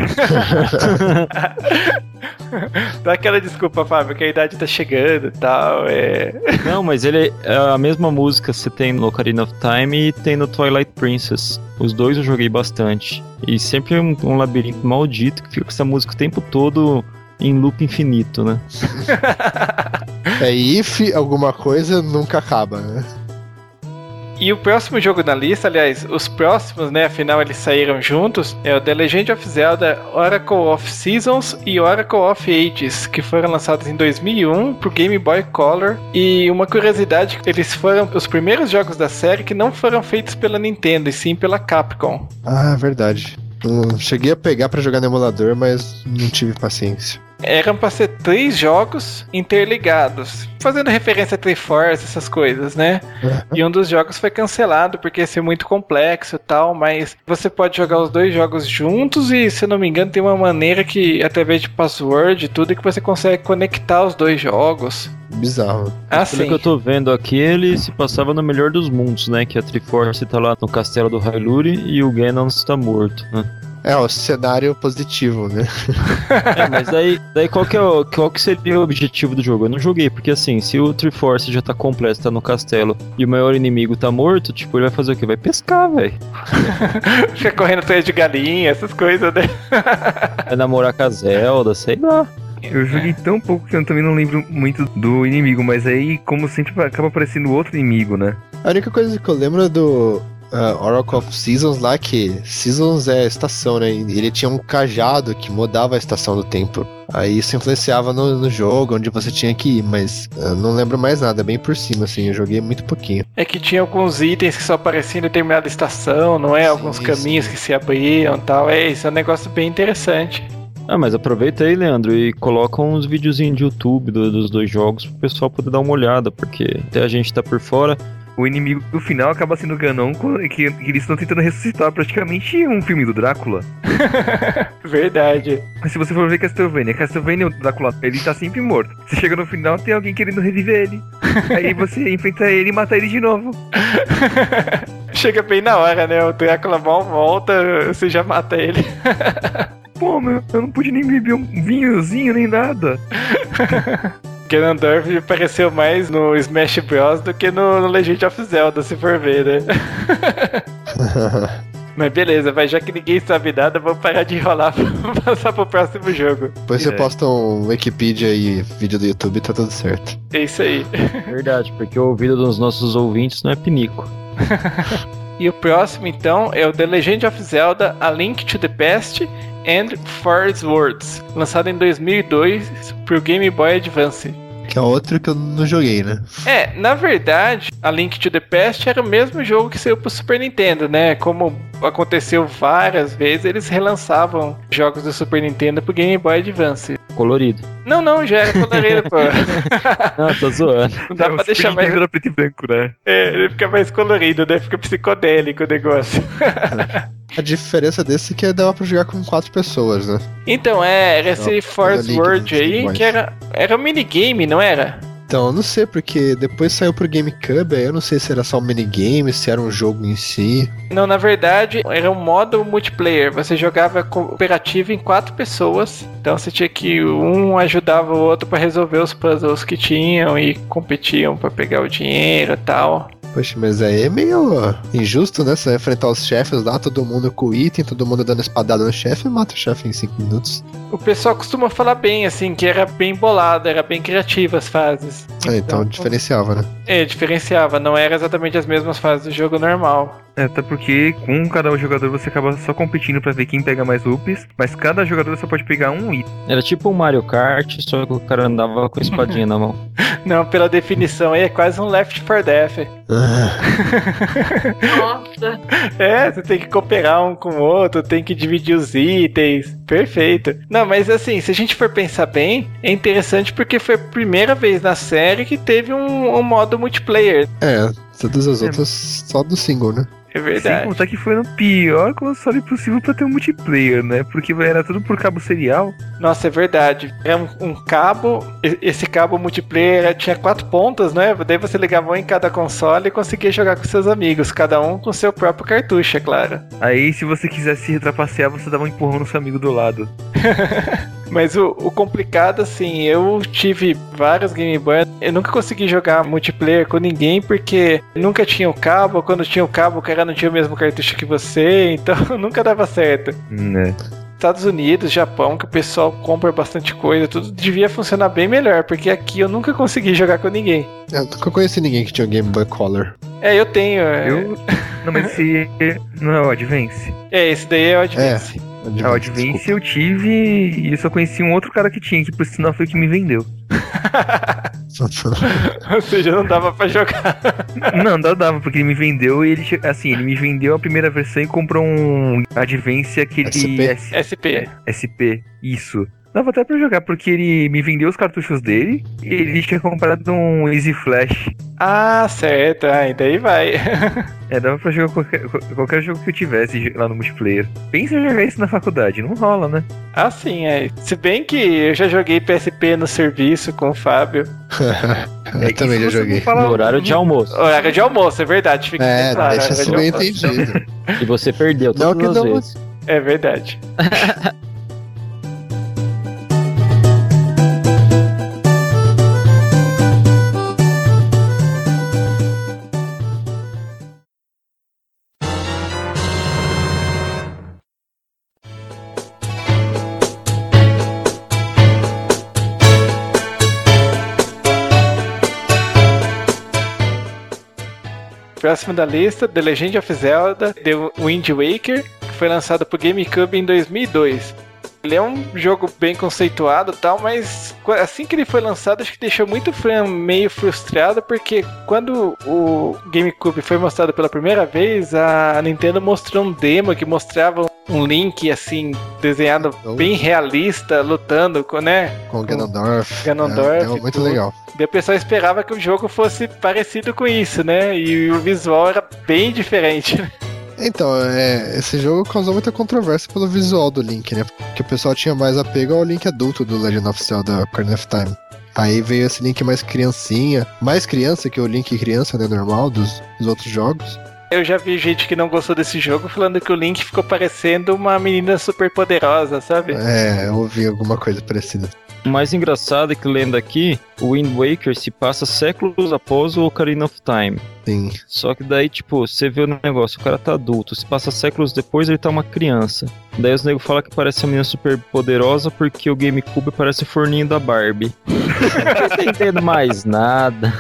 Dá aquela desculpa, Fábio, que a idade tá chegando e tal. É... Não, mas ele é a mesma música você tem no Ocarina of Time e tem no Twilight Princess. Os dois eu joguei bastante. E sempre um, um labirinto maldito que fica com essa música o tempo todo em loop infinito, né? É if alguma coisa nunca acaba, né? E o próximo jogo na lista, aliás, os próximos, né? Afinal, eles saíram juntos. É o The Legend of Zelda Oracle of Seasons e Oracle of Ages, que foram lançados em 2001 pro Game Boy Color. E uma curiosidade, eles foram os primeiros jogos da série que não foram feitos pela Nintendo, e sim pela Capcom. Ah, verdade. Cheguei a pegar pra jogar no emulador, mas não tive paciência. Eram pra ser três jogos interligados, fazendo referência a Triforce, essas coisas, né? E um dos jogos foi cancelado porque ia ser muito complexo e tal, mas você pode jogar os dois jogos juntos e, se eu não me engano, tem uma maneira que, através de password e tudo, que você consegue conectar os dois jogos. Bizarro. Ah, Pelo que eu tô vendo aqui, ele se passava no melhor dos mundos, né? Que a Triforce tá lá no castelo do Hyrule e o Ganon está morto, né? É, o cenário positivo, né? É, mas daí, daí qual, que é o, qual que seria o objetivo do jogo? Eu não joguei, porque assim, se o Triforce já tá completo, tá no castelo, e o maior inimigo tá morto, tipo, ele vai fazer o quê? Vai pescar, velho. Fica correndo atrás de galinha, essas coisas, né? Vai namorar com a Zelda, sei lá. Eu joguei tão pouco que eu também não lembro muito do inimigo, mas aí, como sempre, acaba aparecendo outro inimigo, né? A única coisa que eu lembro é do ah, Oracle of Seasons lá, que Seasons é estação, né? Ele tinha um cajado que mudava a estação do tempo. Aí isso influenciava no, no jogo, onde você tinha que ir, mas eu não lembro mais nada, bem por cima, assim, eu joguei muito pouquinho. É que tinha alguns itens que só apareciam em determinada estação, não é? Sim, Alguns caminhos sim. que se abriam e tal. É, isso é um negócio bem interessante. Ah, mas aproveita aí, Leandro, e coloca uns videozinhos de YouTube do- dos dois jogos pro pessoal poder dar uma olhada, porque até a gente tá por fora. O inimigo do final acaba sendo o Ganon, que, que eles estão tentando ressuscitar praticamente um filme do Drácula. Verdade. Mas se você for ver Castlevania, Castlevania, o Drácula, ele tá sempre morto. Você chega no final, tem alguém querendo reviver ele. Aí você enfrenta ele e mata ele de novo. Chega bem na hora, né? O Drácula mal volta, você já mata ele. Pô, meu, eu não pude nem beber um vinhozinho, nem nada. Ganondorf apareceu mais no Smash Bros. do que no, no Legend of Zelda, se for ver, né? Mas beleza, mas já que ninguém sabe nada, vamos parar de enrolar pra passar pro próximo jogo. Depois você É. posta um Wikipedia e vídeo do YouTube, tá tudo certo. É isso aí. Verdade, porque o ouvido dos nossos ouvintes não é pinico. E o próximo, então, é o The Legend of Zelda A Link to the Past and Forest Words, lançado em 2002 pro Game Boy Advance. Que é outro que eu não joguei, né? É, na verdade, A Link to the Past era o mesmo jogo que saiu pro Super Nintendo, né? Como aconteceu várias vezes, eles relançavam jogos do Super Nintendo pro Game Boy Advance. Colorido. Não, não, já era colorido, pô. Não, tô zoando. Não dá É, o pra Super deixar mais. Era preto e branco, né? É, ele fica mais colorido, né? Fica psicodélico o negócio. A diferença desse é que dava pra jogar com quatro pessoas, né? Então, é, era esse Force World aí, que era, era um minigame, não era? Então, eu não sei, porque depois saiu pro GameCube, aí eu não sei se era só um minigame, se era um jogo em si. Não, na verdade, era um modo multiplayer. Você jogava cooperativo em quatro pessoas. Então você tinha que um ajudava o outro pra resolver os puzzles que tinham e competiam pra pegar o dinheiro e tal. Poxa, mas aí é meio injusto, né? Você vai enfrentar os chefes lá, todo mundo com item, todo mundo dando espadada no chefe e mata o chefe em 5 minutos. O pessoal costuma falar bem, assim, que era bem bolado, era bem criativa as fases. Ah, então diferenciava, né? É, diferenciava, não era exatamente as mesmas fases do jogo normal. É, até porque com cada jogador você acaba só competindo pra ver quem pega mais ups, mas cada jogador só pode pegar um item. Era tipo um Mario Kart, só que o cara andava com a espadinha na mão. Não, pela definição aí é quase um Left 4 Death. Ah, Nossa. É, você tem que cooperar um com o outro, tem que dividir os itens. Perfeito. Não, mas assim, se a gente for pensar bem, é interessante porque foi a primeira vez na série que teve um, um modo multiplayer. é, todas as outras só do single, né? É Sem verdade. contar que foi no pior console possível pra ter um multiplayer, né? Porque era tudo por cabo serial. Nossa, é verdade. Era um, um cabo, esse cabo multiplayer tinha quatro pontas, né? Daí você ligava um em cada console e conseguia jogar com seus amigos, cada um com seu próprio cartucho, é claro. Aí, se você quisesse retrapacear, você dava um empurrão no seu amigo do lado. Mas o, o complicado, assim, eu tive vários Game Boy, eu nunca consegui jogar multiplayer com ninguém porque nunca tinha o cabo, quando tinha o cabo o cara não tinha o mesmo cartucho que você, então nunca dava certo. Né? Estados Unidos, Japão, que o pessoal compra bastante coisa, tudo devia funcionar bem melhor, porque aqui eu nunca consegui jogar com ninguém. Eu nunca conheci ninguém que tinha um Game Boy Color. É, eu tenho. é- Eu. Não, mas esse. Não é o Advance. É, esse daí é o Advance. É, o Advance eu tive e eu só conheci um outro cara que tinha, que por sinal foi o que me vendeu. Ou seja, não dava pra jogar. Não, não dava, porque ele me vendeu e ele. Assim, ele me vendeu a primeira versão e comprou um Advance aquele. SP? S- SP. SP, isso. Dava até pra jogar, porque ele me vendeu os cartuchos dele e ele tinha comprado um Easy Flash. Ah, certo. Ah, e daí vai. É, dava pra jogar qualquer, qualquer jogo que eu tivesse lá no multiplayer. Pensa em jogar isso na faculdade, não rola, né? Ah, sim, é. Se bem que eu já joguei PSP no serviço com o Fábio. eu também já joguei. não fala- No horário de almoço. Horário de almoço, é verdade. Fica É, bem claro. deixa isso bem entendido. E você perdeu Não todas que as não- vezes. É verdade. Próximo da lista, The Legend of Zelda The Wind Waker, que foi lançado pro GameCube em 2002. Ele é um jogo bem conceituado tal, mas assim que ele foi lançado, acho que deixou muito fã meio frustrado, porque quando o GameCube foi mostrado pela primeira vez, a Nintendo mostrou um demo que mostrava um Link assim, desenhado bem realista, lutando com, né? Com o Ganondorf. Ganondorf É, é e muito legal. Daí o pessoal esperava que o jogo fosse parecido com isso, né? E o visual era bem diferente. Então, é, esse jogo causou muita controvérsia pelo visual do Link, né? Porque o pessoal tinha mais apego ao Link adulto do Legend of Zelda Ocarina of Time. Aí veio esse Link mais criancinha, mais criança que o Link criança, né, normal, dos, dos outros jogos. Eu já vi gente que não gostou desse jogo falando que o Link ficou parecendo uma menina super poderosa, sabe? É, eu ouvi alguma coisa parecida. O mais engraçado é que lendo aqui, o Wind Waker se passa séculos após o Ocarina of Time. Sim. Só que daí, tipo, você vê o negócio, o cara tá adulto, se passa séculos depois ele tá uma criança. Daí os negros falam que parece uma menina super poderosa porque o GameCube parece o forninho da Barbie. Não tô entendendo mais nada.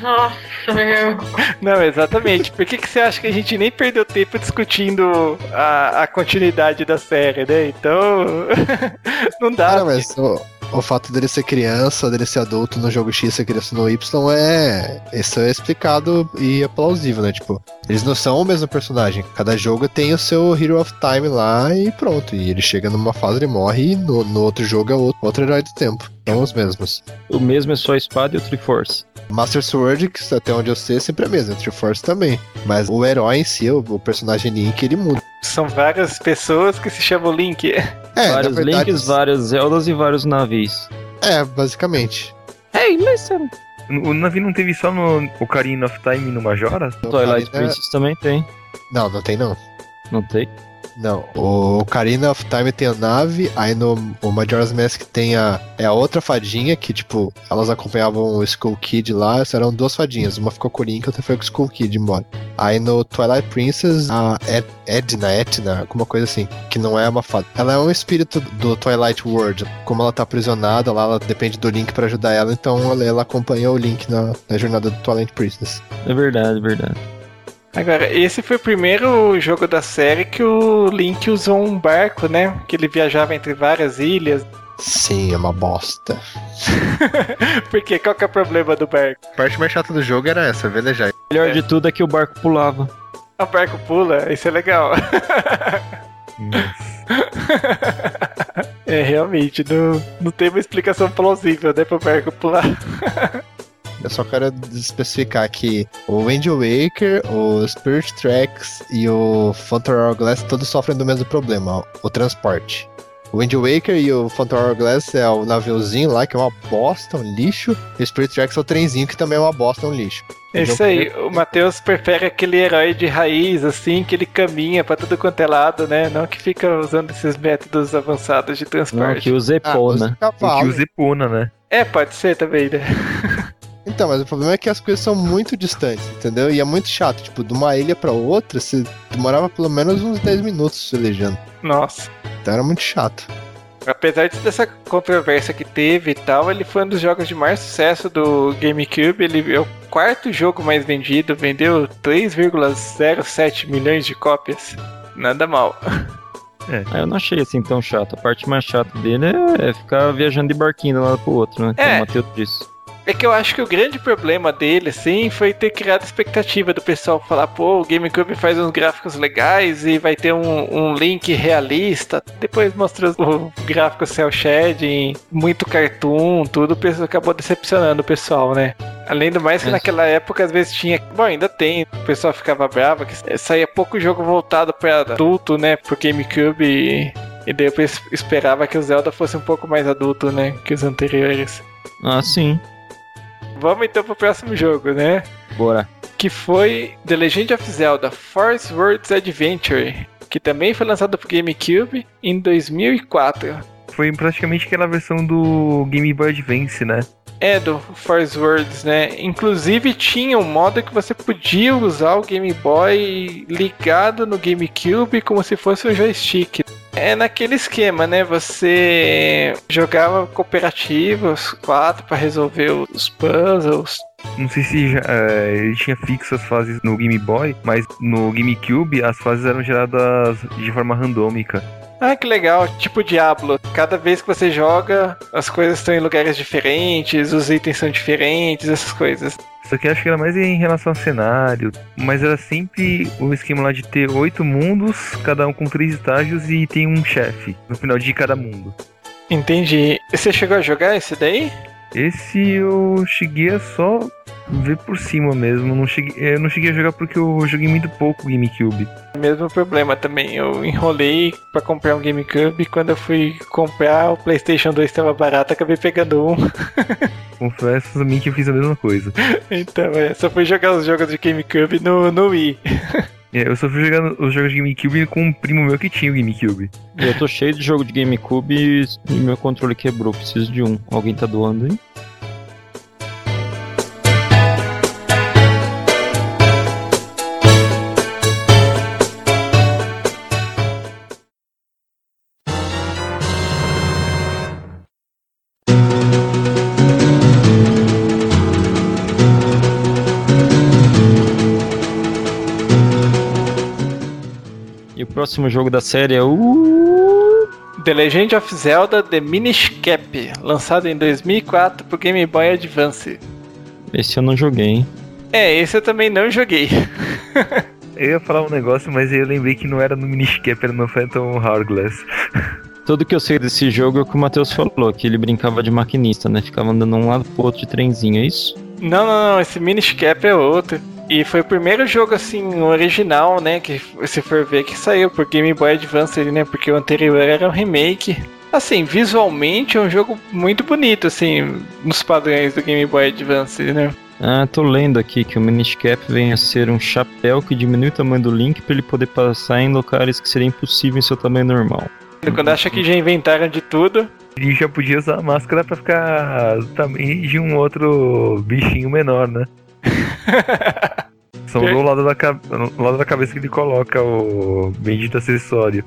Nossa, meu. Não, exatamente. Por que, que você acha que a gente nem perdeu tempo discutindo a, a continuidade da série, né? Então. não dá. Cara, mas o, o fato dele ser criança, dele ser adulto no jogo X, ser criança no Y é. Isso é explicado e é plausível, né? Tipo, eles não são o mesmo personagem. Cada jogo tem o seu Hero of Time lá e pronto. E ele chega numa fase, ele morre e no, no outro jogo é outro, outro herói do tempo. São os mesmos. O mesmo é só a espada e o Triforce. Master Sword, que até onde eu sei, é sempre a mesma. Triforce também. Mas o herói em si, o, o personagem Link, ele muda. São várias pessoas que se chamam Link. É, vários verdade, links, várias Zeldas e vários navios. É, basicamente. Hey, listen! O Navi não teve só no Ocarina of Time e no Majora? Twilight Ocarina- Princess também tem. Não, não tem não. Não tem? Não, o Ocarina of Time tem a nave, aí no o Majora's Mask tem a, é a outra fadinha, que tipo, elas acompanhavam o Skull Kid lá, eram duas fadinhas, uma ficou com o Link, outra foi com o Skull Kid embora. Aí no Twilight Princess, a Ed- Edna, Etna, alguma coisa assim, que não é uma fada. Ela é um espírito do Twilight World, como ela tá aprisionada lá, ela depende do Link pra ajudar ela, então ela, ela acompanha o Link na, na jornada do Twilight Princess. É verdade, é verdade. Agora, esse foi o primeiro jogo da série que o Link usou um barco, né? Que ele viajava entre várias ilhas. Sim, é uma bosta. Porque qual que é o problema do barco? A parte mais chata do jogo era essa, velejar. O melhor de tudo é que o barco pulava. O barco pula, isso é legal. é, realmente, não, não tem uma explicação plausível, né, pro barco pular. Eu só quero especificar que o Wind Waker, o Spirit Tracks e o Phantom Hourglass todos sofrem do mesmo problema, o transporte. O Wind Waker e o Phantom Hourglass é o naviozinho lá, que é uma bosta, um lixo. E o Spirit Tracks é o trenzinho, que também é uma bosta, um lixo. É isso aí, o Matheus prefere aquele herói de raiz, assim, que ele caminha pra tudo quanto é lado, né? Não que fica usando esses métodos avançados de Não, transporte. que usa Epona. usa O que usa Epona, né? É, pode ser também, né? Então, mas o problema é que as coisas são muito distantes, entendeu? E é muito chato. Tipo, de uma ilha pra outra, você demorava pelo menos uns 10 minutos velejando. Nossa. Então era muito chato. Apesar de dessa controvérsia que teve e tal, ele foi um dos jogos de maior sucesso do GameCube. Ele é o quarto jogo mais vendido, vendeu 3,07 milhões de cópias. Nada mal. Ah, eu não achei assim tão chato. A parte mais chata dele é ficar viajando de barquinho de um lado pro outro, né? Como É. o Matheus disse. É que eu acho que o grande problema dele, assim, foi ter criado a expectativa do pessoal falar, pô, o GameCube faz uns gráficos legais e vai ter um, um link realista. Depois mostrou o gráfico cel shading, muito cartoon, tudo, o pessoal acabou decepcionando o pessoal, né? Além do mais que É. naquela época às vezes tinha, bom, ainda tem, o pessoal ficava bravo que saía pouco jogo voltado para adulto, né, pro GameCube e, e daí eu esperava que o Zelda fosse um pouco mais adulto, né, que os anteriores. Ah, sim. Vamos então pro próximo jogo, né? Bora. Que foi The Legend of Zelda Force Worlds Adventure, que também foi lançado pro GameCube em 2004. Foi praticamente aquela versão do Game Boy Advance, né? É, do Force Worlds, né? Inclusive tinha um modo que você podia usar o Game Boy ligado no GameCube como se fosse um joystick. É naquele esquema, né? Você jogava cooperativo, os quatro, pra resolver os puzzles. Não sei se já, é, ele tinha fixo as fases no Game Boy, mas no GameCube as fases eram geradas de forma randômica. Ah, que legal, tipo Diablo. Cada vez que você joga, as coisas estão em lugares diferentes, os itens são diferentes, essas coisas. Só que acho que era mais em relação ao cenário, mas era sempre o esquema lá de ter oito mundos, cada um com três estágios e tem um chefe no final de cada mundo. Entendi. Você chegou a jogar esse daí? Esse eu cheguei a só ver por cima mesmo. Não cheguei, eu não cheguei a jogar porque eu joguei muito pouco o GameCube. Mesmo problema também. Eu enrolei pra comprar um GameCube. Quando eu fui comprar, o PlayStation 2 estava barato, acabei pegando um. Confesso também que eu fiz a mesma coisa. Então, é, só fui jogar os jogos de GameCube no, no Wii. É, eu só fui jogando os jogos de GameCube com um primo meu que tinha o GameCube. Eu tô cheio de jogo de GameCube e meu controle quebrou. Preciso de um. Alguém tá doando aí? Próximo jogo da série é o. The Legend of Zelda The Minish Cap, lançado em 2004 pro Game Boy Advance. Esse eu não joguei, hein? É, esse eu também não joguei. Eu ia falar um negócio, mas aí eu lembrei que não era no Miniscap, era no Phantom Hourglass. Tudo que eu sei desse jogo é o que o Matheus falou, que ele brincava de maquinista, né? Ficava andando um lado pro outro de trenzinho, é isso? Não, não, não, esse Minish Cap é outro. E foi o primeiro jogo, assim, original, né? Que se for ver que saiu por Game Boy Advance, né? Porque o anterior era um remake. Assim, visualmente é um jogo muito bonito, assim, nos padrões do Game Boy Advance, né? Ah, tô lendo aqui que o Minish Cap vem a ser um chapéu que diminui o tamanho do Link para ele poder passar em locais que seria impossível em seu tamanho normal. Quando acha que já inventaram de tudo, Ele já podia usar a máscara pra ficar tamanho de um outro bichinho menor, né? Só do lado da, no lado da cabeça que ele coloca o bendito acessório.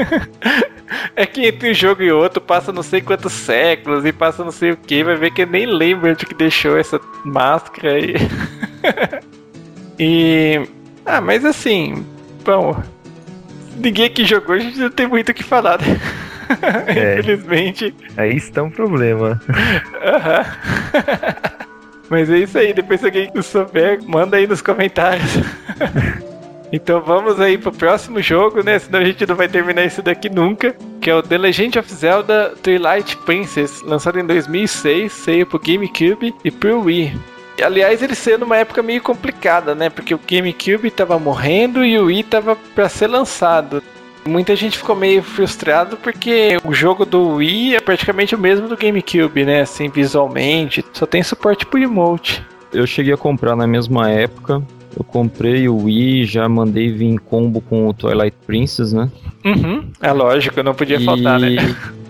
é que entre um jogo e outro passa não sei quantos séculos e passa não sei o que, vai ver que nem lembro de que deixou essa máscara aí. e. Ah, mas assim, bom. Ninguém que jogou, a gente não tem muito o que falar, né? É. Infelizmente. Aí está um problema. Aham. Mas é isso aí, depois se alguém souber, manda aí nos comentários. então vamos aí pro próximo jogo, né? Senão a gente não vai terminar isso daqui nunca. Que é o The Legend of Zelda Twilight Princess, lançado em 2006, saiu pro GameCube e pro Wii. E, Aliás, ele saiu numa época meio complicada, né? Porque o GameCube tava morrendo e o Wii tava pra ser lançado. Muita gente ficou meio frustrado porque o jogo do Wii é praticamente o mesmo do GameCube, né? Assim, visualmente, só tem suporte pro emote. Eu cheguei a comprar na mesma época. Eu comprei o Wii, já mandei vir em combo com o Twilight Princess, né? Uhum, é lógico, não podia faltar, né?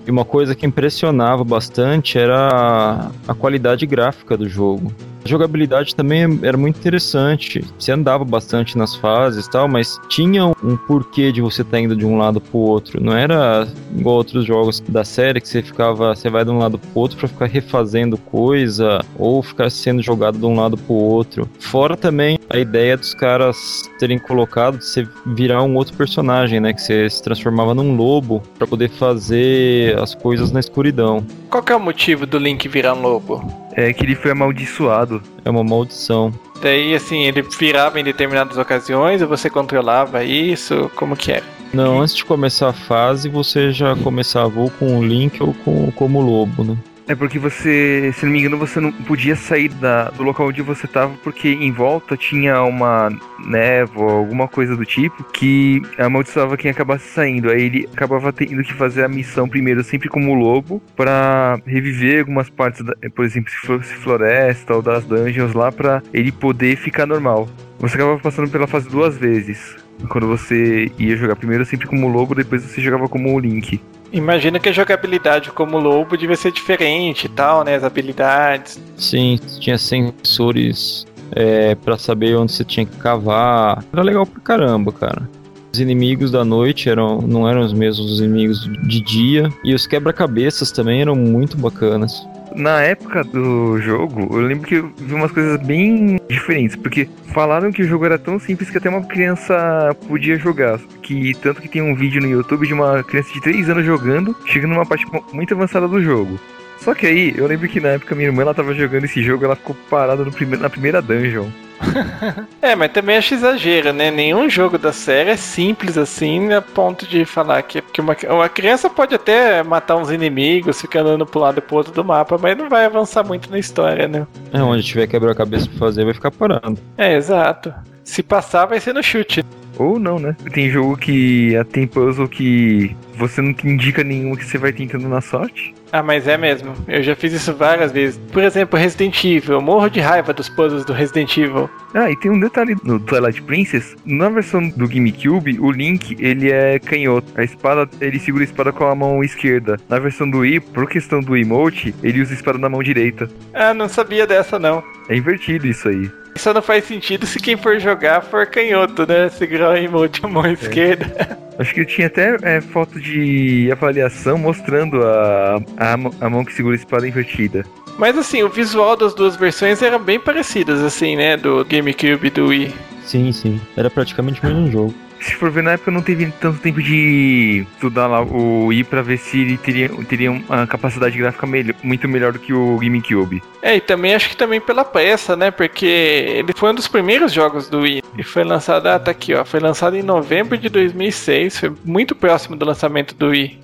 E uma coisa que impressionava bastante era a qualidade gráfica do jogo. A jogabilidade também era muito interessante. Você andava bastante nas fases e tal, mas tinha um porquê de você estar indo de um lado pro outro. Não era igual outros jogos da série que você ficava, você vai de um lado pro outro pra ficar refazendo coisa ou ficar sendo jogado de um lado pro outro. Fora também a ideia dos caras terem colocado você virar um outro personagem, né, que você se transformava num lobo pra poder fazer as coisas na escuridão. Qual que é o motivo do Link virar um lobo? É que ele foi amaldiçoado. É uma maldição. Daí, assim, ele virava em determinadas ocasiões ou você controlava isso? Como que era? Não, antes de começar a fase, você já começava ou com o Link ou com como lobo, né? É porque você, se não me engano, você não podia sair da, do local onde você tava, porque em volta tinha uma névoa, alguma coisa do tipo, que amaldiçoava quem acabasse saindo. Aí ele acabava tendo que fazer a missão primeiro, sempre como lobo, pra reviver algumas partes, da, por exemplo, se fosse floresta ou das dungeons lá, pra ele poder ficar normal. Você acabava passando pela fase duas vezes. Quando você ia jogar primeiro sempre como lobo, depois você jogava como o Link. Imagina que a jogabilidade como lobo devia ser diferente e tal, né? As habilidades. Sim, tinha sensores é, para saber onde você tinha que cavar. Era legal pra caramba, cara. Os inimigos da noite eram, não eram os mesmos dos inimigos de dia. E os quebra-cabeças também eram muito bacanas. Na época do jogo, eu lembro que eu vi umas coisas bem diferentes, porque falaram que o jogo era tão simples que até uma criança podia jogar. Que tanto que tem um vídeo no YouTube de uma criança de 3 anos jogando, chegando numa parte muito avançada do jogo. Só que aí, eu lembro que na época minha irmã ela tava jogando esse jogo, ela ficou parada no prime na primeira dungeon. É, mas também acho exagero, né? Nenhum jogo da série é simples assim, a ponto de falar que, que uma, uma criança pode até matar uns inimigos, ficar andando pro lado e pro outro do mapa, mas não vai avançar muito na história, né? É, onde tiver quebra-cabeça pra fazer, vai ficar parado. É, exato. Se passar, vai ser no chute. Ou não, né? Tem jogo que tem puzzle que você não indica nenhuma que você vai tentando na sorte. Ah, mas é mesmo. Eu já fiz isso várias vezes. Por exemplo, Resident Evil. Eu morro de raiva dos puzzles do Resident Evil. Ah, e tem um detalhe no Twilight Princess. Na versão do GameCube, o Link, ele é canhoto. A espada, ele segura a espada com a mão esquerda. Na versão do Wii, por questão do emote, ele usa a espada na mão direita. Ah, não sabia dessa não. É invertido isso aí. Isso não faz sentido se quem for jogar for canhoto, né? Segurar o emote com a mão esquerda. Acho que tinha até é, foto de avaliação mostrando a, a, mão- a mão que segura a espada invertida. Mas assim, o visual das duas versões eram bem parecidas, assim, né? Do GameCube e do Wii. Sim, sim. Era praticamente o mesmo jogo. Se for ver, na época não teve tanto tempo de estudar lá o Wii pra ver se ele teria, teria uma capacidade gráfica melhor, muito melhor do que o GameCube. É, e também acho que também pela pressa, né? Porque ele foi um dos primeiros jogos do Wii. E foi lançado, ah, tá aqui, ó. Foi lançado em novembro de 2006. Foi muito próximo do lançamento do Wii.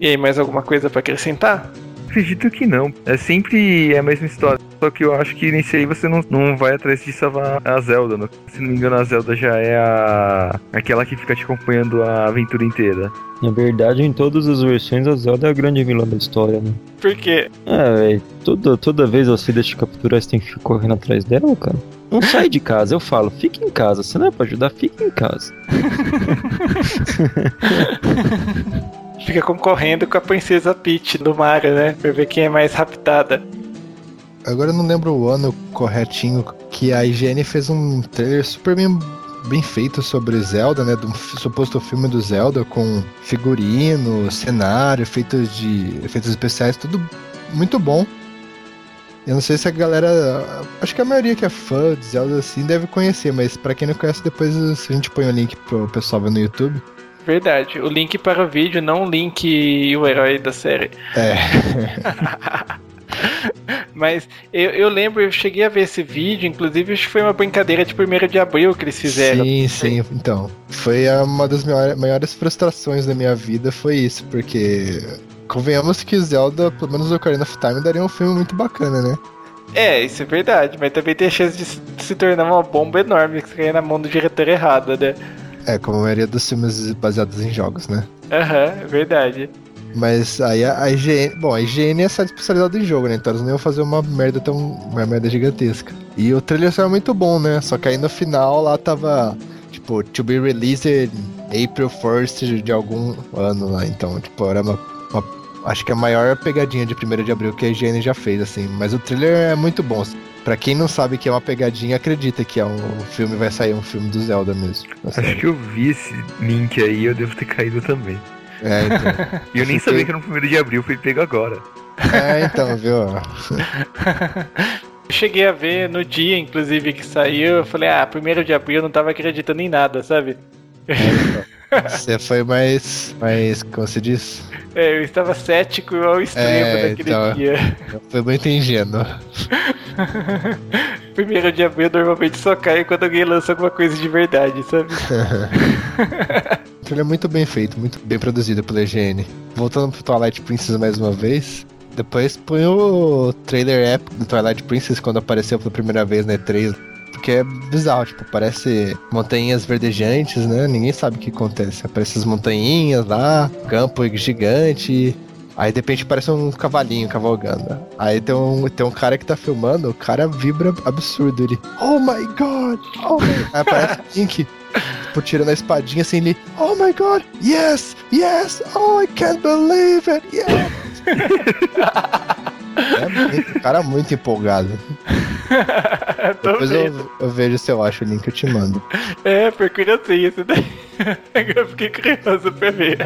E aí, mais alguma coisa pra acrescentar? Acredito que não. É sempre a mesma história. Só que eu acho que nesse aí você não, não vai atrás de salvar a Zelda. né? Se não me engano, a Zelda já é a aquela que fica te acompanhando a aventura inteira. Na verdade, em todas as versões, a Zelda é a grande vilã da história, né? Por quê? É, velho. Toda, toda vez você deixa de capturar, você tem que ficar correndo atrás dela, cara. Não sai de casa, eu falo, fica em casa. Se não é pra ajudar, fica em casa. Fica concorrendo com a princesa Peach do Mario, né? Pra ver quem é mais raptada. Agora eu não lembro o ano corretinho que a IGN fez um trailer super bem, bem feito sobre Zelda, né? Do suposto filme do Zelda, com figurino, cenário, efeitos de. efeitos especiais, tudo muito bom. Eu não sei se a galera. Acho que a maioria que é fã de Zelda assim deve conhecer, mas pra quem não conhece, depois a gente põe o link pro pessoal ver no YouTube. Verdade. O link para o vídeo, não o link e o herói da série. É. Mas eu, eu lembro, eu cheguei a ver esse vídeo, inclusive acho que foi uma brincadeira de 1 de abril que eles fizeram. Sim, sim. Então, foi uma das maiores, frustrações da minha vida, foi isso, porque convenhamos que Zelda, pelo menos o Ocarina of Time, daria um filme muito bacana, né? É, isso é verdade, mas também tem a chance de se, tornar uma bomba enorme que cair na mão do diretor errado, né? É, como a maioria dos filmes baseados em jogos, né? Aham, é verdade. Mas aí a, a IGN. Bom, a IGN é site especializada em jogo, né? Então eles não iam fazer uma merda tão. uma merda gigantesca. E o trailer saiu muito bom, né? Só que aí no final lá tava. Tipo, to be released April 1st de algum ano lá. Então, tipo, era uma. uma- acho que a maior pegadinha de 1 de abril que a IGN já fez, assim. Mas o trailer é muito bom. Pra quem não sabe que é uma pegadinha, acredita que é um, filme, vai sair um filme do Zelda mesmo. Acho série. que eu vi esse link aí, eu devo ter caído também. É, então. E eu nem sabia que era no primeiro de abril, fui pego agora. É, então, viu? Eu cheguei a ver no dia, inclusive, que saiu, eu falei, ah, 1 de abril eu não tava acreditando em nada, sabe? Você foi mais. mais. como se diz? É, eu estava cético ao extremo É, naquele então. dia. Foi muito ingênuo. 1 de abril normalmente só cai quando alguém lança alguma coisa de verdade, sabe? O trailer é muito bem feito, muito bem produzido pela IGN. Voltando pro Twilight Princess mais uma vez. Depois põe o trailer épico do Twilight Princess quando apareceu pela primeira vez na E3. Porque é bizarro, tipo, parece montanhas verdejantes, né? Ninguém sabe o que acontece. Aparecem as montanhinhas lá, campo gigante. Aí de repente parece um cavalinho cavalgando. Aí tem um, tem um cara que tá filmando, o cara vibra absurdo. Ele, oh my god! Oh my... Aí aparece o Link, tipo, tirando a espadinha assim, ele, oh my god! Yes! Yes! Oh, I can't believe it! Yes! é o cara muito empolgado. Depois eu, eu vejo se eu acho o link, eu te mando. É, procura assim esse daí. Eu fiquei curioso pra ver.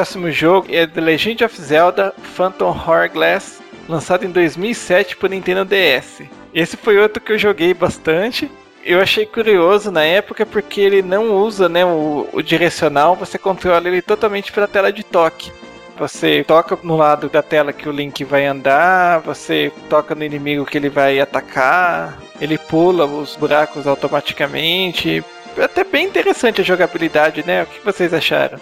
Próximo jogo é The Legend of Zelda Phantom Hourglass, lançado em 2007 por Nintendo DS. Esse foi outro que eu joguei bastante. Eu achei curioso na época porque ele não usa né, o, o direcional, você controla ele totalmente pela tela de toque. Você toca no lado da tela que o Link vai andar, você toca no inimigo que ele vai atacar, ele pula os buracos automaticamente. Até bem interessante a jogabilidade, né? O que vocês acharam?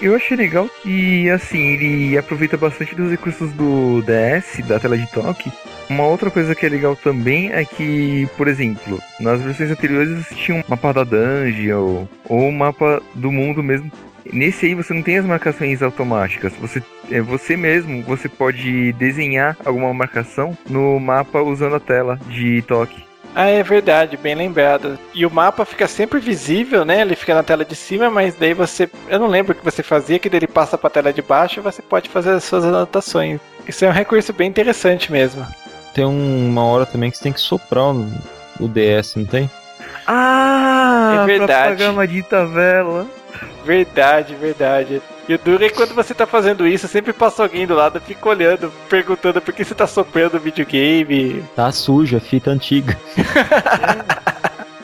Eu achei legal e assim, ele aproveita bastante dos recursos do DS, da tela de toque. Uma outra coisa que é legal também é que, por exemplo, nas versões anteriores tinha um mapa da dungeon ou um mapa do mundo mesmo. Nesse aí você não tem as marcações automáticas. Você é você mesmo, você pode desenhar alguma marcação no mapa usando a tela de toque. Ah, é verdade, bem lembrado. E o mapa fica sempre visível, né? Ele fica na tela de cima, mas daí você. Eu não lembro o que você fazia, que daí ele passa pra tela de baixo e você pode fazer as suas anotações. Isso é um recurso bem interessante mesmo. Tem uma hora também que você tem que soprar o, o DS, não tem? Ah, É verdade. pra pagar uma dita vela. Verdade, verdade. E o duro é que quando você tá fazendo isso, sempre passa alguém do lado, fica olhando, perguntando por que você tá soprando o videogame. Tá suja, fita antiga.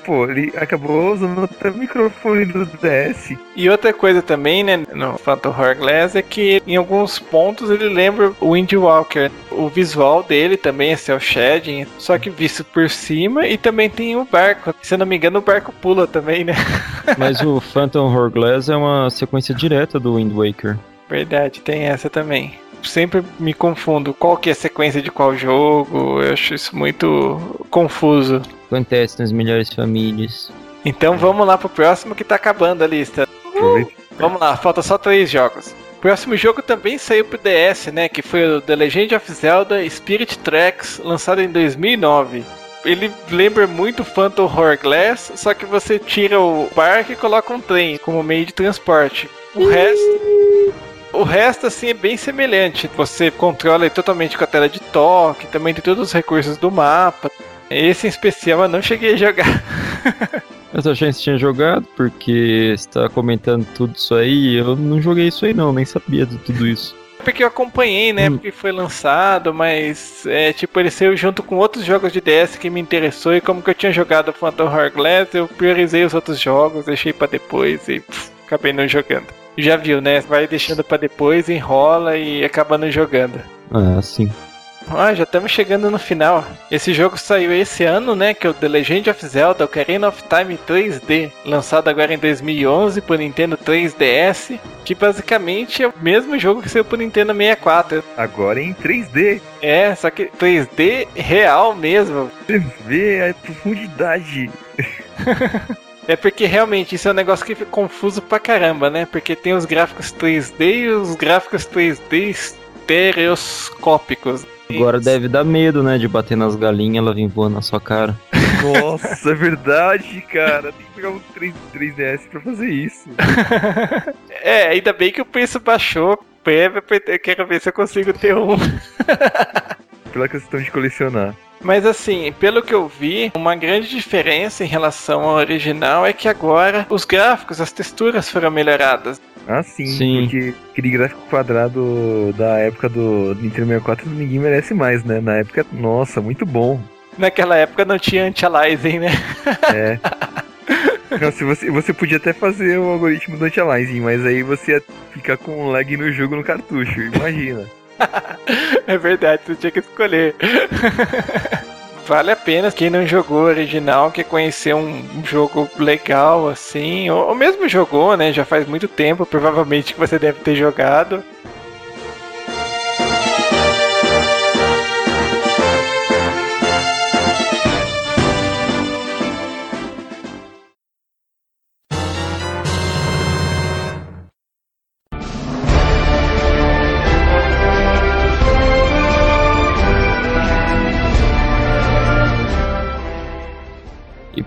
Pô, ele acabou usando até o microfone do DS. E outra coisa também, né, no Phantom Hourglass é que em alguns pontos ele lembra o Windwalker. O visual dele também é cel shading, só que visto por cima e também tem o barco. Se eu não me engano, o barco pula também, né? Mas o Phantom Hourglass é uma sequência direta do Wind Waker. Verdade, tem essa também. Sempre me confundo qual que é a sequência de qual jogo, eu acho isso muito confuso. Acontece nas melhores famílias. Então vamos lá pro próximo que tá acabando a lista. Aproveita. Vamos lá, falta só três jogos. O próximo jogo também saiu pro DS, né? Que foi o The Legend of Zelda Spirit Tracks, lançado em 2009. Ele lembra muito Phantom Hourglass, só que você tira o barco e coloca um trem como meio de transporte. O resto. O resto, assim, é bem semelhante. Você controla totalmente com a tela de toque, também tem todos os recursos do mapa. Esse em especial eu não cheguei a jogar. Eu só achei que você tinha jogado, porque você tá comentando tudo isso aí, eu não joguei isso aí não, nem sabia de tudo isso. Porque eu acompanhei, né? Hum. Porque foi lançado, mas é tipo, ele saiu junto com outros jogos de DS que me interessou. E como que eu tinha jogado Phantom Hourglass, eu priorizei os outros jogos, deixei pra depois e pff, acabei não jogando. Já viu, né? Vai deixando pra depois, enrola e acaba não jogando. Ah, sim. Ah, já estamos chegando no final. Esse jogo saiu esse ano, né? Que é o The Legend of Zelda Ocarina of Time 3D, lançado agora em 2011 por Nintendo 3DS, que basicamente é o mesmo jogo que saiu por Nintendo 64. Agora em 3D. É, só que 3D real mesmo. Você vê a profundidade. É porque realmente isso é um negócio que fica confuso pra caramba, né? Porque tem os gráficos 3D e os gráficos 3D estereoscópicos. Agora deve dar medo, né, de bater nas galinhas, ela vir voando na sua cara. Nossa, é verdade, cara. Tem que pegar um 3, 3DS pra fazer isso. É, ainda bem que o preço baixou. Prévia, eu quero ver se eu consigo ter um. Pela questão de colecionar. Mas assim, pelo que eu vi, uma grande diferença em relação ao original é que agora os gráficos, as texturas foram melhoradas. Ah, sim, Sim. porque aquele gráfico quadrado da época do Nintendo 64 ninguém merece mais, né? Na época, nossa, muito bom. Naquela época não tinha anti-aliasing, né? É. Não, se você, você podia até fazer o algoritmo do anti-aliasing, mas aí você ia ficar com lag no jogo no cartucho, imagina. É verdade, você tinha que escolher. Vale a pena quem não jogou original, quer conhecer um, um jogo legal assim, ou, ou mesmo jogou, né? Já faz muito tempo, provavelmente que você deve ter jogado.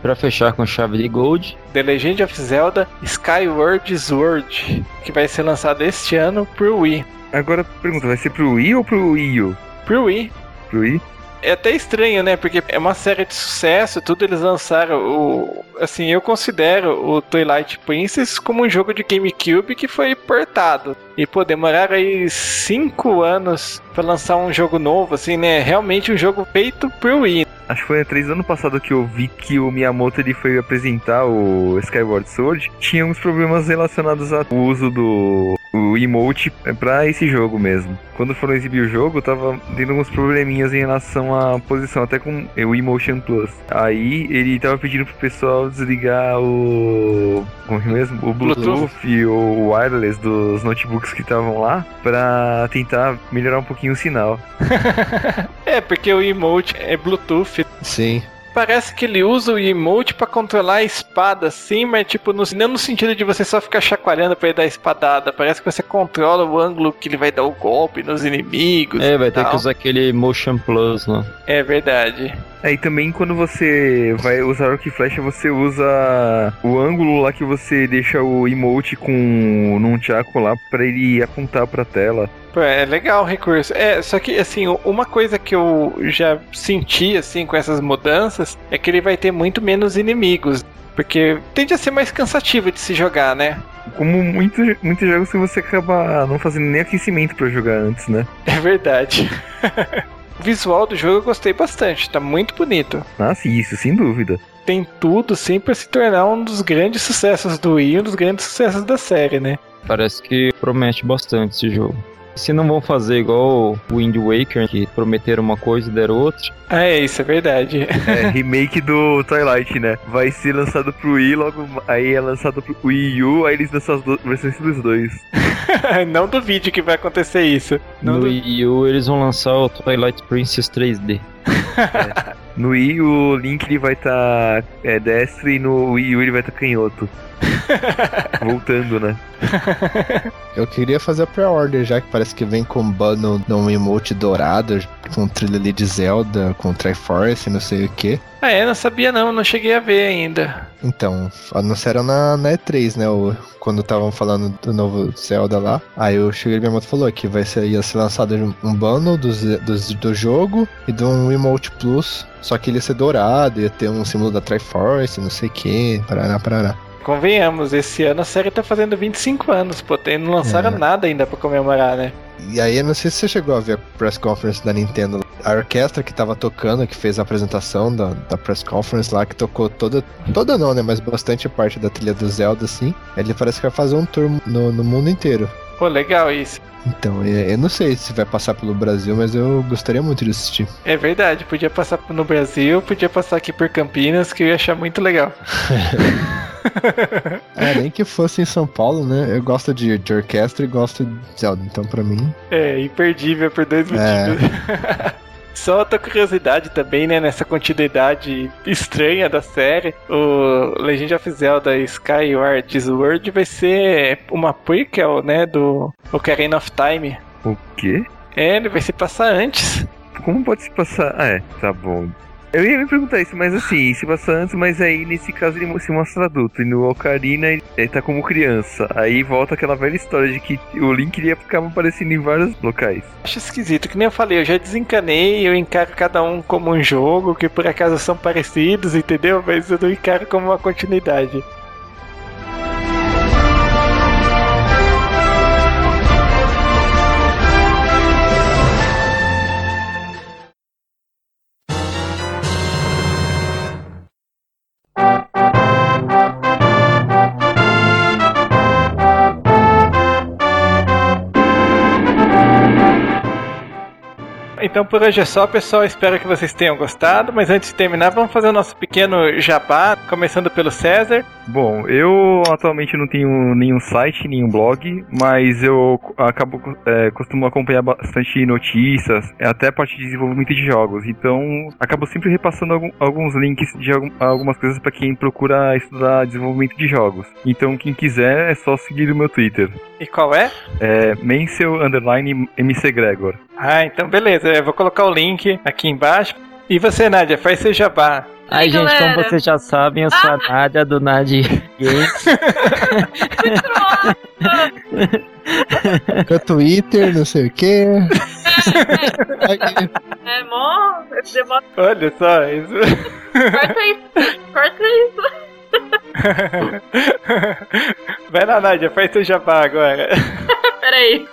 Pra fechar com chave de gold, The Legend of Zelda Skyward Sword, que vai ser lançado este ano pro Wii. Agora, pergunta, vai ser pro Wii ou pro Wii U? Pro Wii. Pro Wii? É até estranho, né? Porque é uma série de sucesso, tudo eles lançaram o. Assim, eu considero o Twilight Princess como um jogo de GameCube que foi portado. E pô, demoraram aí cinco anos pra lançar um jogo novo, assim, né? Realmente um jogo feito pro Wii. Acho que foi há três anos passado que eu vi que o Miyamoto ele foi apresentar o Skyward Sword. Tinha uns problemas relacionados ao uso do o emote pra esse jogo mesmo. Quando foram exibir o jogo, tava tendo alguns probleminhas em relação à posição, até com o Emotion Plus. Aí ele tava pedindo pro pessoal desligar o. Como é mesmo? O Bluetooth, e o wireless dos notebooks que estavam lá pra tentar melhorar um pouquinho o sinal. é, porque o emote é Bluetooth. Sim. Parece que ele usa o emote pra controlar a espada, assim, mas tipo, no, não no sentido de você só ficar chacoalhando pra ele dar a espadada. Parece que você controla o ângulo que ele vai dar o golpe nos inimigos. É, vai e ter tal. que usar aquele Motion Plus, né? É verdade. Aí também quando você vai usar arco e flecha, você usa o ângulo lá que você deixa o emote com num tchaco lá pra ele apontar pra tela. Pô, é legal o recurso. É, só que assim, uma coisa que eu já senti assim com essas mudanças é que ele vai ter muito menos inimigos. Porque tende a ser mais cansativo de se jogar, né? Como muitos, muitos jogos que você acaba não fazendo nem aquecimento pra jogar antes, né? É verdade. o visual do jogo eu gostei bastante, tá muito bonito. Ah, sim, isso, sem dúvida. Tem tudo sim pra se tornar um dos grandes sucessos do Wii, um dos grandes sucessos da série, né? Parece que promete bastante esse jogo. Se não vão fazer igual o Wind Waker, que prometeram uma coisa e deram outra. Ah, é isso, é verdade. É, remake do Twilight, né? Vai ser lançado pro Wii, logo aí é lançado pro Wii U, aí eles lançam as do- versões dos dois. não duvide que vai acontecer isso. Não no du- Wii U eles vão lançar o Twilight Princess 3D. No Wii o Link ele vai estar é, destro e no Wii U ele vai estar canhoto. Voltando, né? Eu queria fazer a pré-order já, que parece que vem com bundle de um emote dourado, com trilha ali de Zelda, com Triforce, não sei o que. Ah, é, não sabia não, não cheguei a ver ainda. Então, anunciaram na, na E3, né? O, quando estavam falando do novo Zelda lá. Aí o Shigeru Miyamoto falou que vai ser, ia ser lançado um bundle do, do, do jogo e de um Emote Plus. Só que ele ia ser dourado, ia ter um símbolo da Triforce, não sei o que, parará, parará. Convenhamos, esse ano a série tá fazendo 25 anos, pô, tem, não lançaram É. nada ainda pra comemorar, né? E aí, eu não sei se você chegou a ver a press conference da Nintendo. A orquestra que tava tocando, que fez a apresentação da, da press conference lá, que tocou toda. Toda não, né? Mas bastante parte da trilha do Zelda, assim. Ele parece que vai fazer um tour no, no mundo inteiro. Pô, legal isso. Então, eu eu não sei se vai passar pelo Brasil, mas eu gostaria muito de assistir. É verdade, podia passar no Brasil, podia passar aqui por Campinas, que eu ia achar muito legal. É, nem que fosse em São Paulo, né? Eu gosto de, de orquestra e gosto de Zelda, então pra mim. É, imperdível por dois É. Só outra curiosidade também, né, nessa continuidade estranha da série, o Legend of Zelda Skyward Sword vai ser uma prequel, né, do Ocarina of Time. O quê? É, ele vai se passar antes. Como pode se passar? Ah, é, tá bom. Eu ia me perguntar isso, mas assim, se passa antes, mas aí nesse caso ele se mostra adulto. E no Ocarina ele tá como criança. Aí volta aquela velha história de que o Link iria ficar aparecendo em vários locais. Acho esquisito, que nem eu falei, eu já desencanei, eu encaro cada um como um jogo, que por acaso são parecidos, entendeu? Mas eu não encaro como uma continuidade. Então por hoje é só, pessoal. Espero que vocês tenham gostado. Mas antes de terminar, vamos fazer o nosso pequeno jabá, começando pelo César. Bom, eu atualmente não tenho nenhum site, nenhum blog, mas eu acabo é, costumo acompanhar bastante notícias, até a parte de desenvolvimento de jogos. Então, acabo sempre repassando algum- alguns links de algum- algumas coisas para quem procura estudar desenvolvimento de jogos. Então, quem quiser é só seguir o meu Twitter. E qual é? É Mansell underline MC Gregor. Ah, então beleza. Eu vou colocar o link aqui embaixo. E você, Nádia, faz seu jabá. Ai, Aí, gente, galera. como vocês já sabem, eu sou a Nádia do Nadi Games. No Twitter, não sei o que. É mó. demora- Olha só isso. Corta isso. Corta isso. Vai lá, Nádia, faz seu jabá agora. Peraí.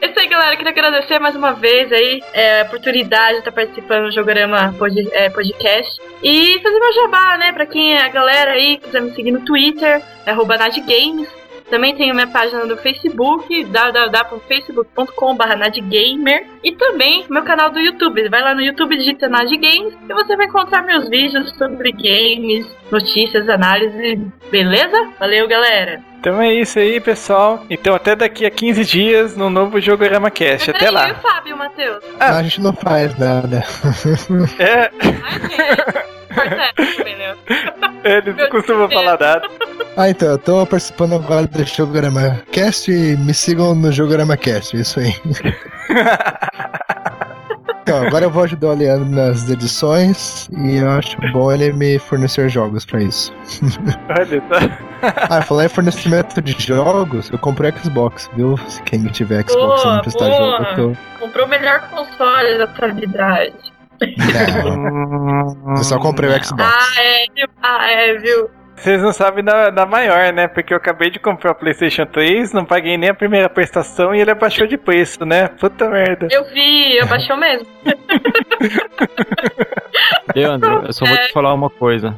É isso aí, galera. Queria agradecer mais uma vez aí é, a oportunidade de estar participando do Jogorama pod, é, Podcast. E fazer meu jabá, né? Pra quem é a galera aí, quiser me seguir no Twitter, é Nadgames. Também tenho minha página no Facebook, www.facebook.com.br nadgamer. E também meu canal do YouTube. Vai lá no YouTube, digita Nadgames e você vai encontrar meus vídeos sobre games, notícias, análise. Beleza? Valeu, galera! Então é isso aí, pessoal. Então até daqui a 15 dias no novo jogo Cast. Até E lá. o Fábio, Matheus? Ah. A gente não faz nada. É, Ai, gente. Parceiro, também, né? eles não costumam falar nada. Ah, então, eu tô participando agora do Jogorama Cast e me sigam no Jogorama Cast, isso aí. Então, agora eu vou ajudar o Leandro nas edições e eu acho bom ele me fornecer jogos pra isso. Olha, tá. Ah, falar em fornecimento de jogos, eu comprei Xbox, viu? Se quem tiver Xbox e Boa, me prestar boa. jogo, eu tô. Comprou o melhor console da atualidade. Não, eu só comprei o Xbox. Ah, é, viu? Ah, é, viu? Vocês não sabem da, da maior, né? Porque eu acabei de comprar o PlayStation 3, não paguei nem a primeira prestação e ele abaixou de preço, né? Puta merda. Eu vi, eu baixou mesmo. Leandro, eu só vou te falar uma coisa.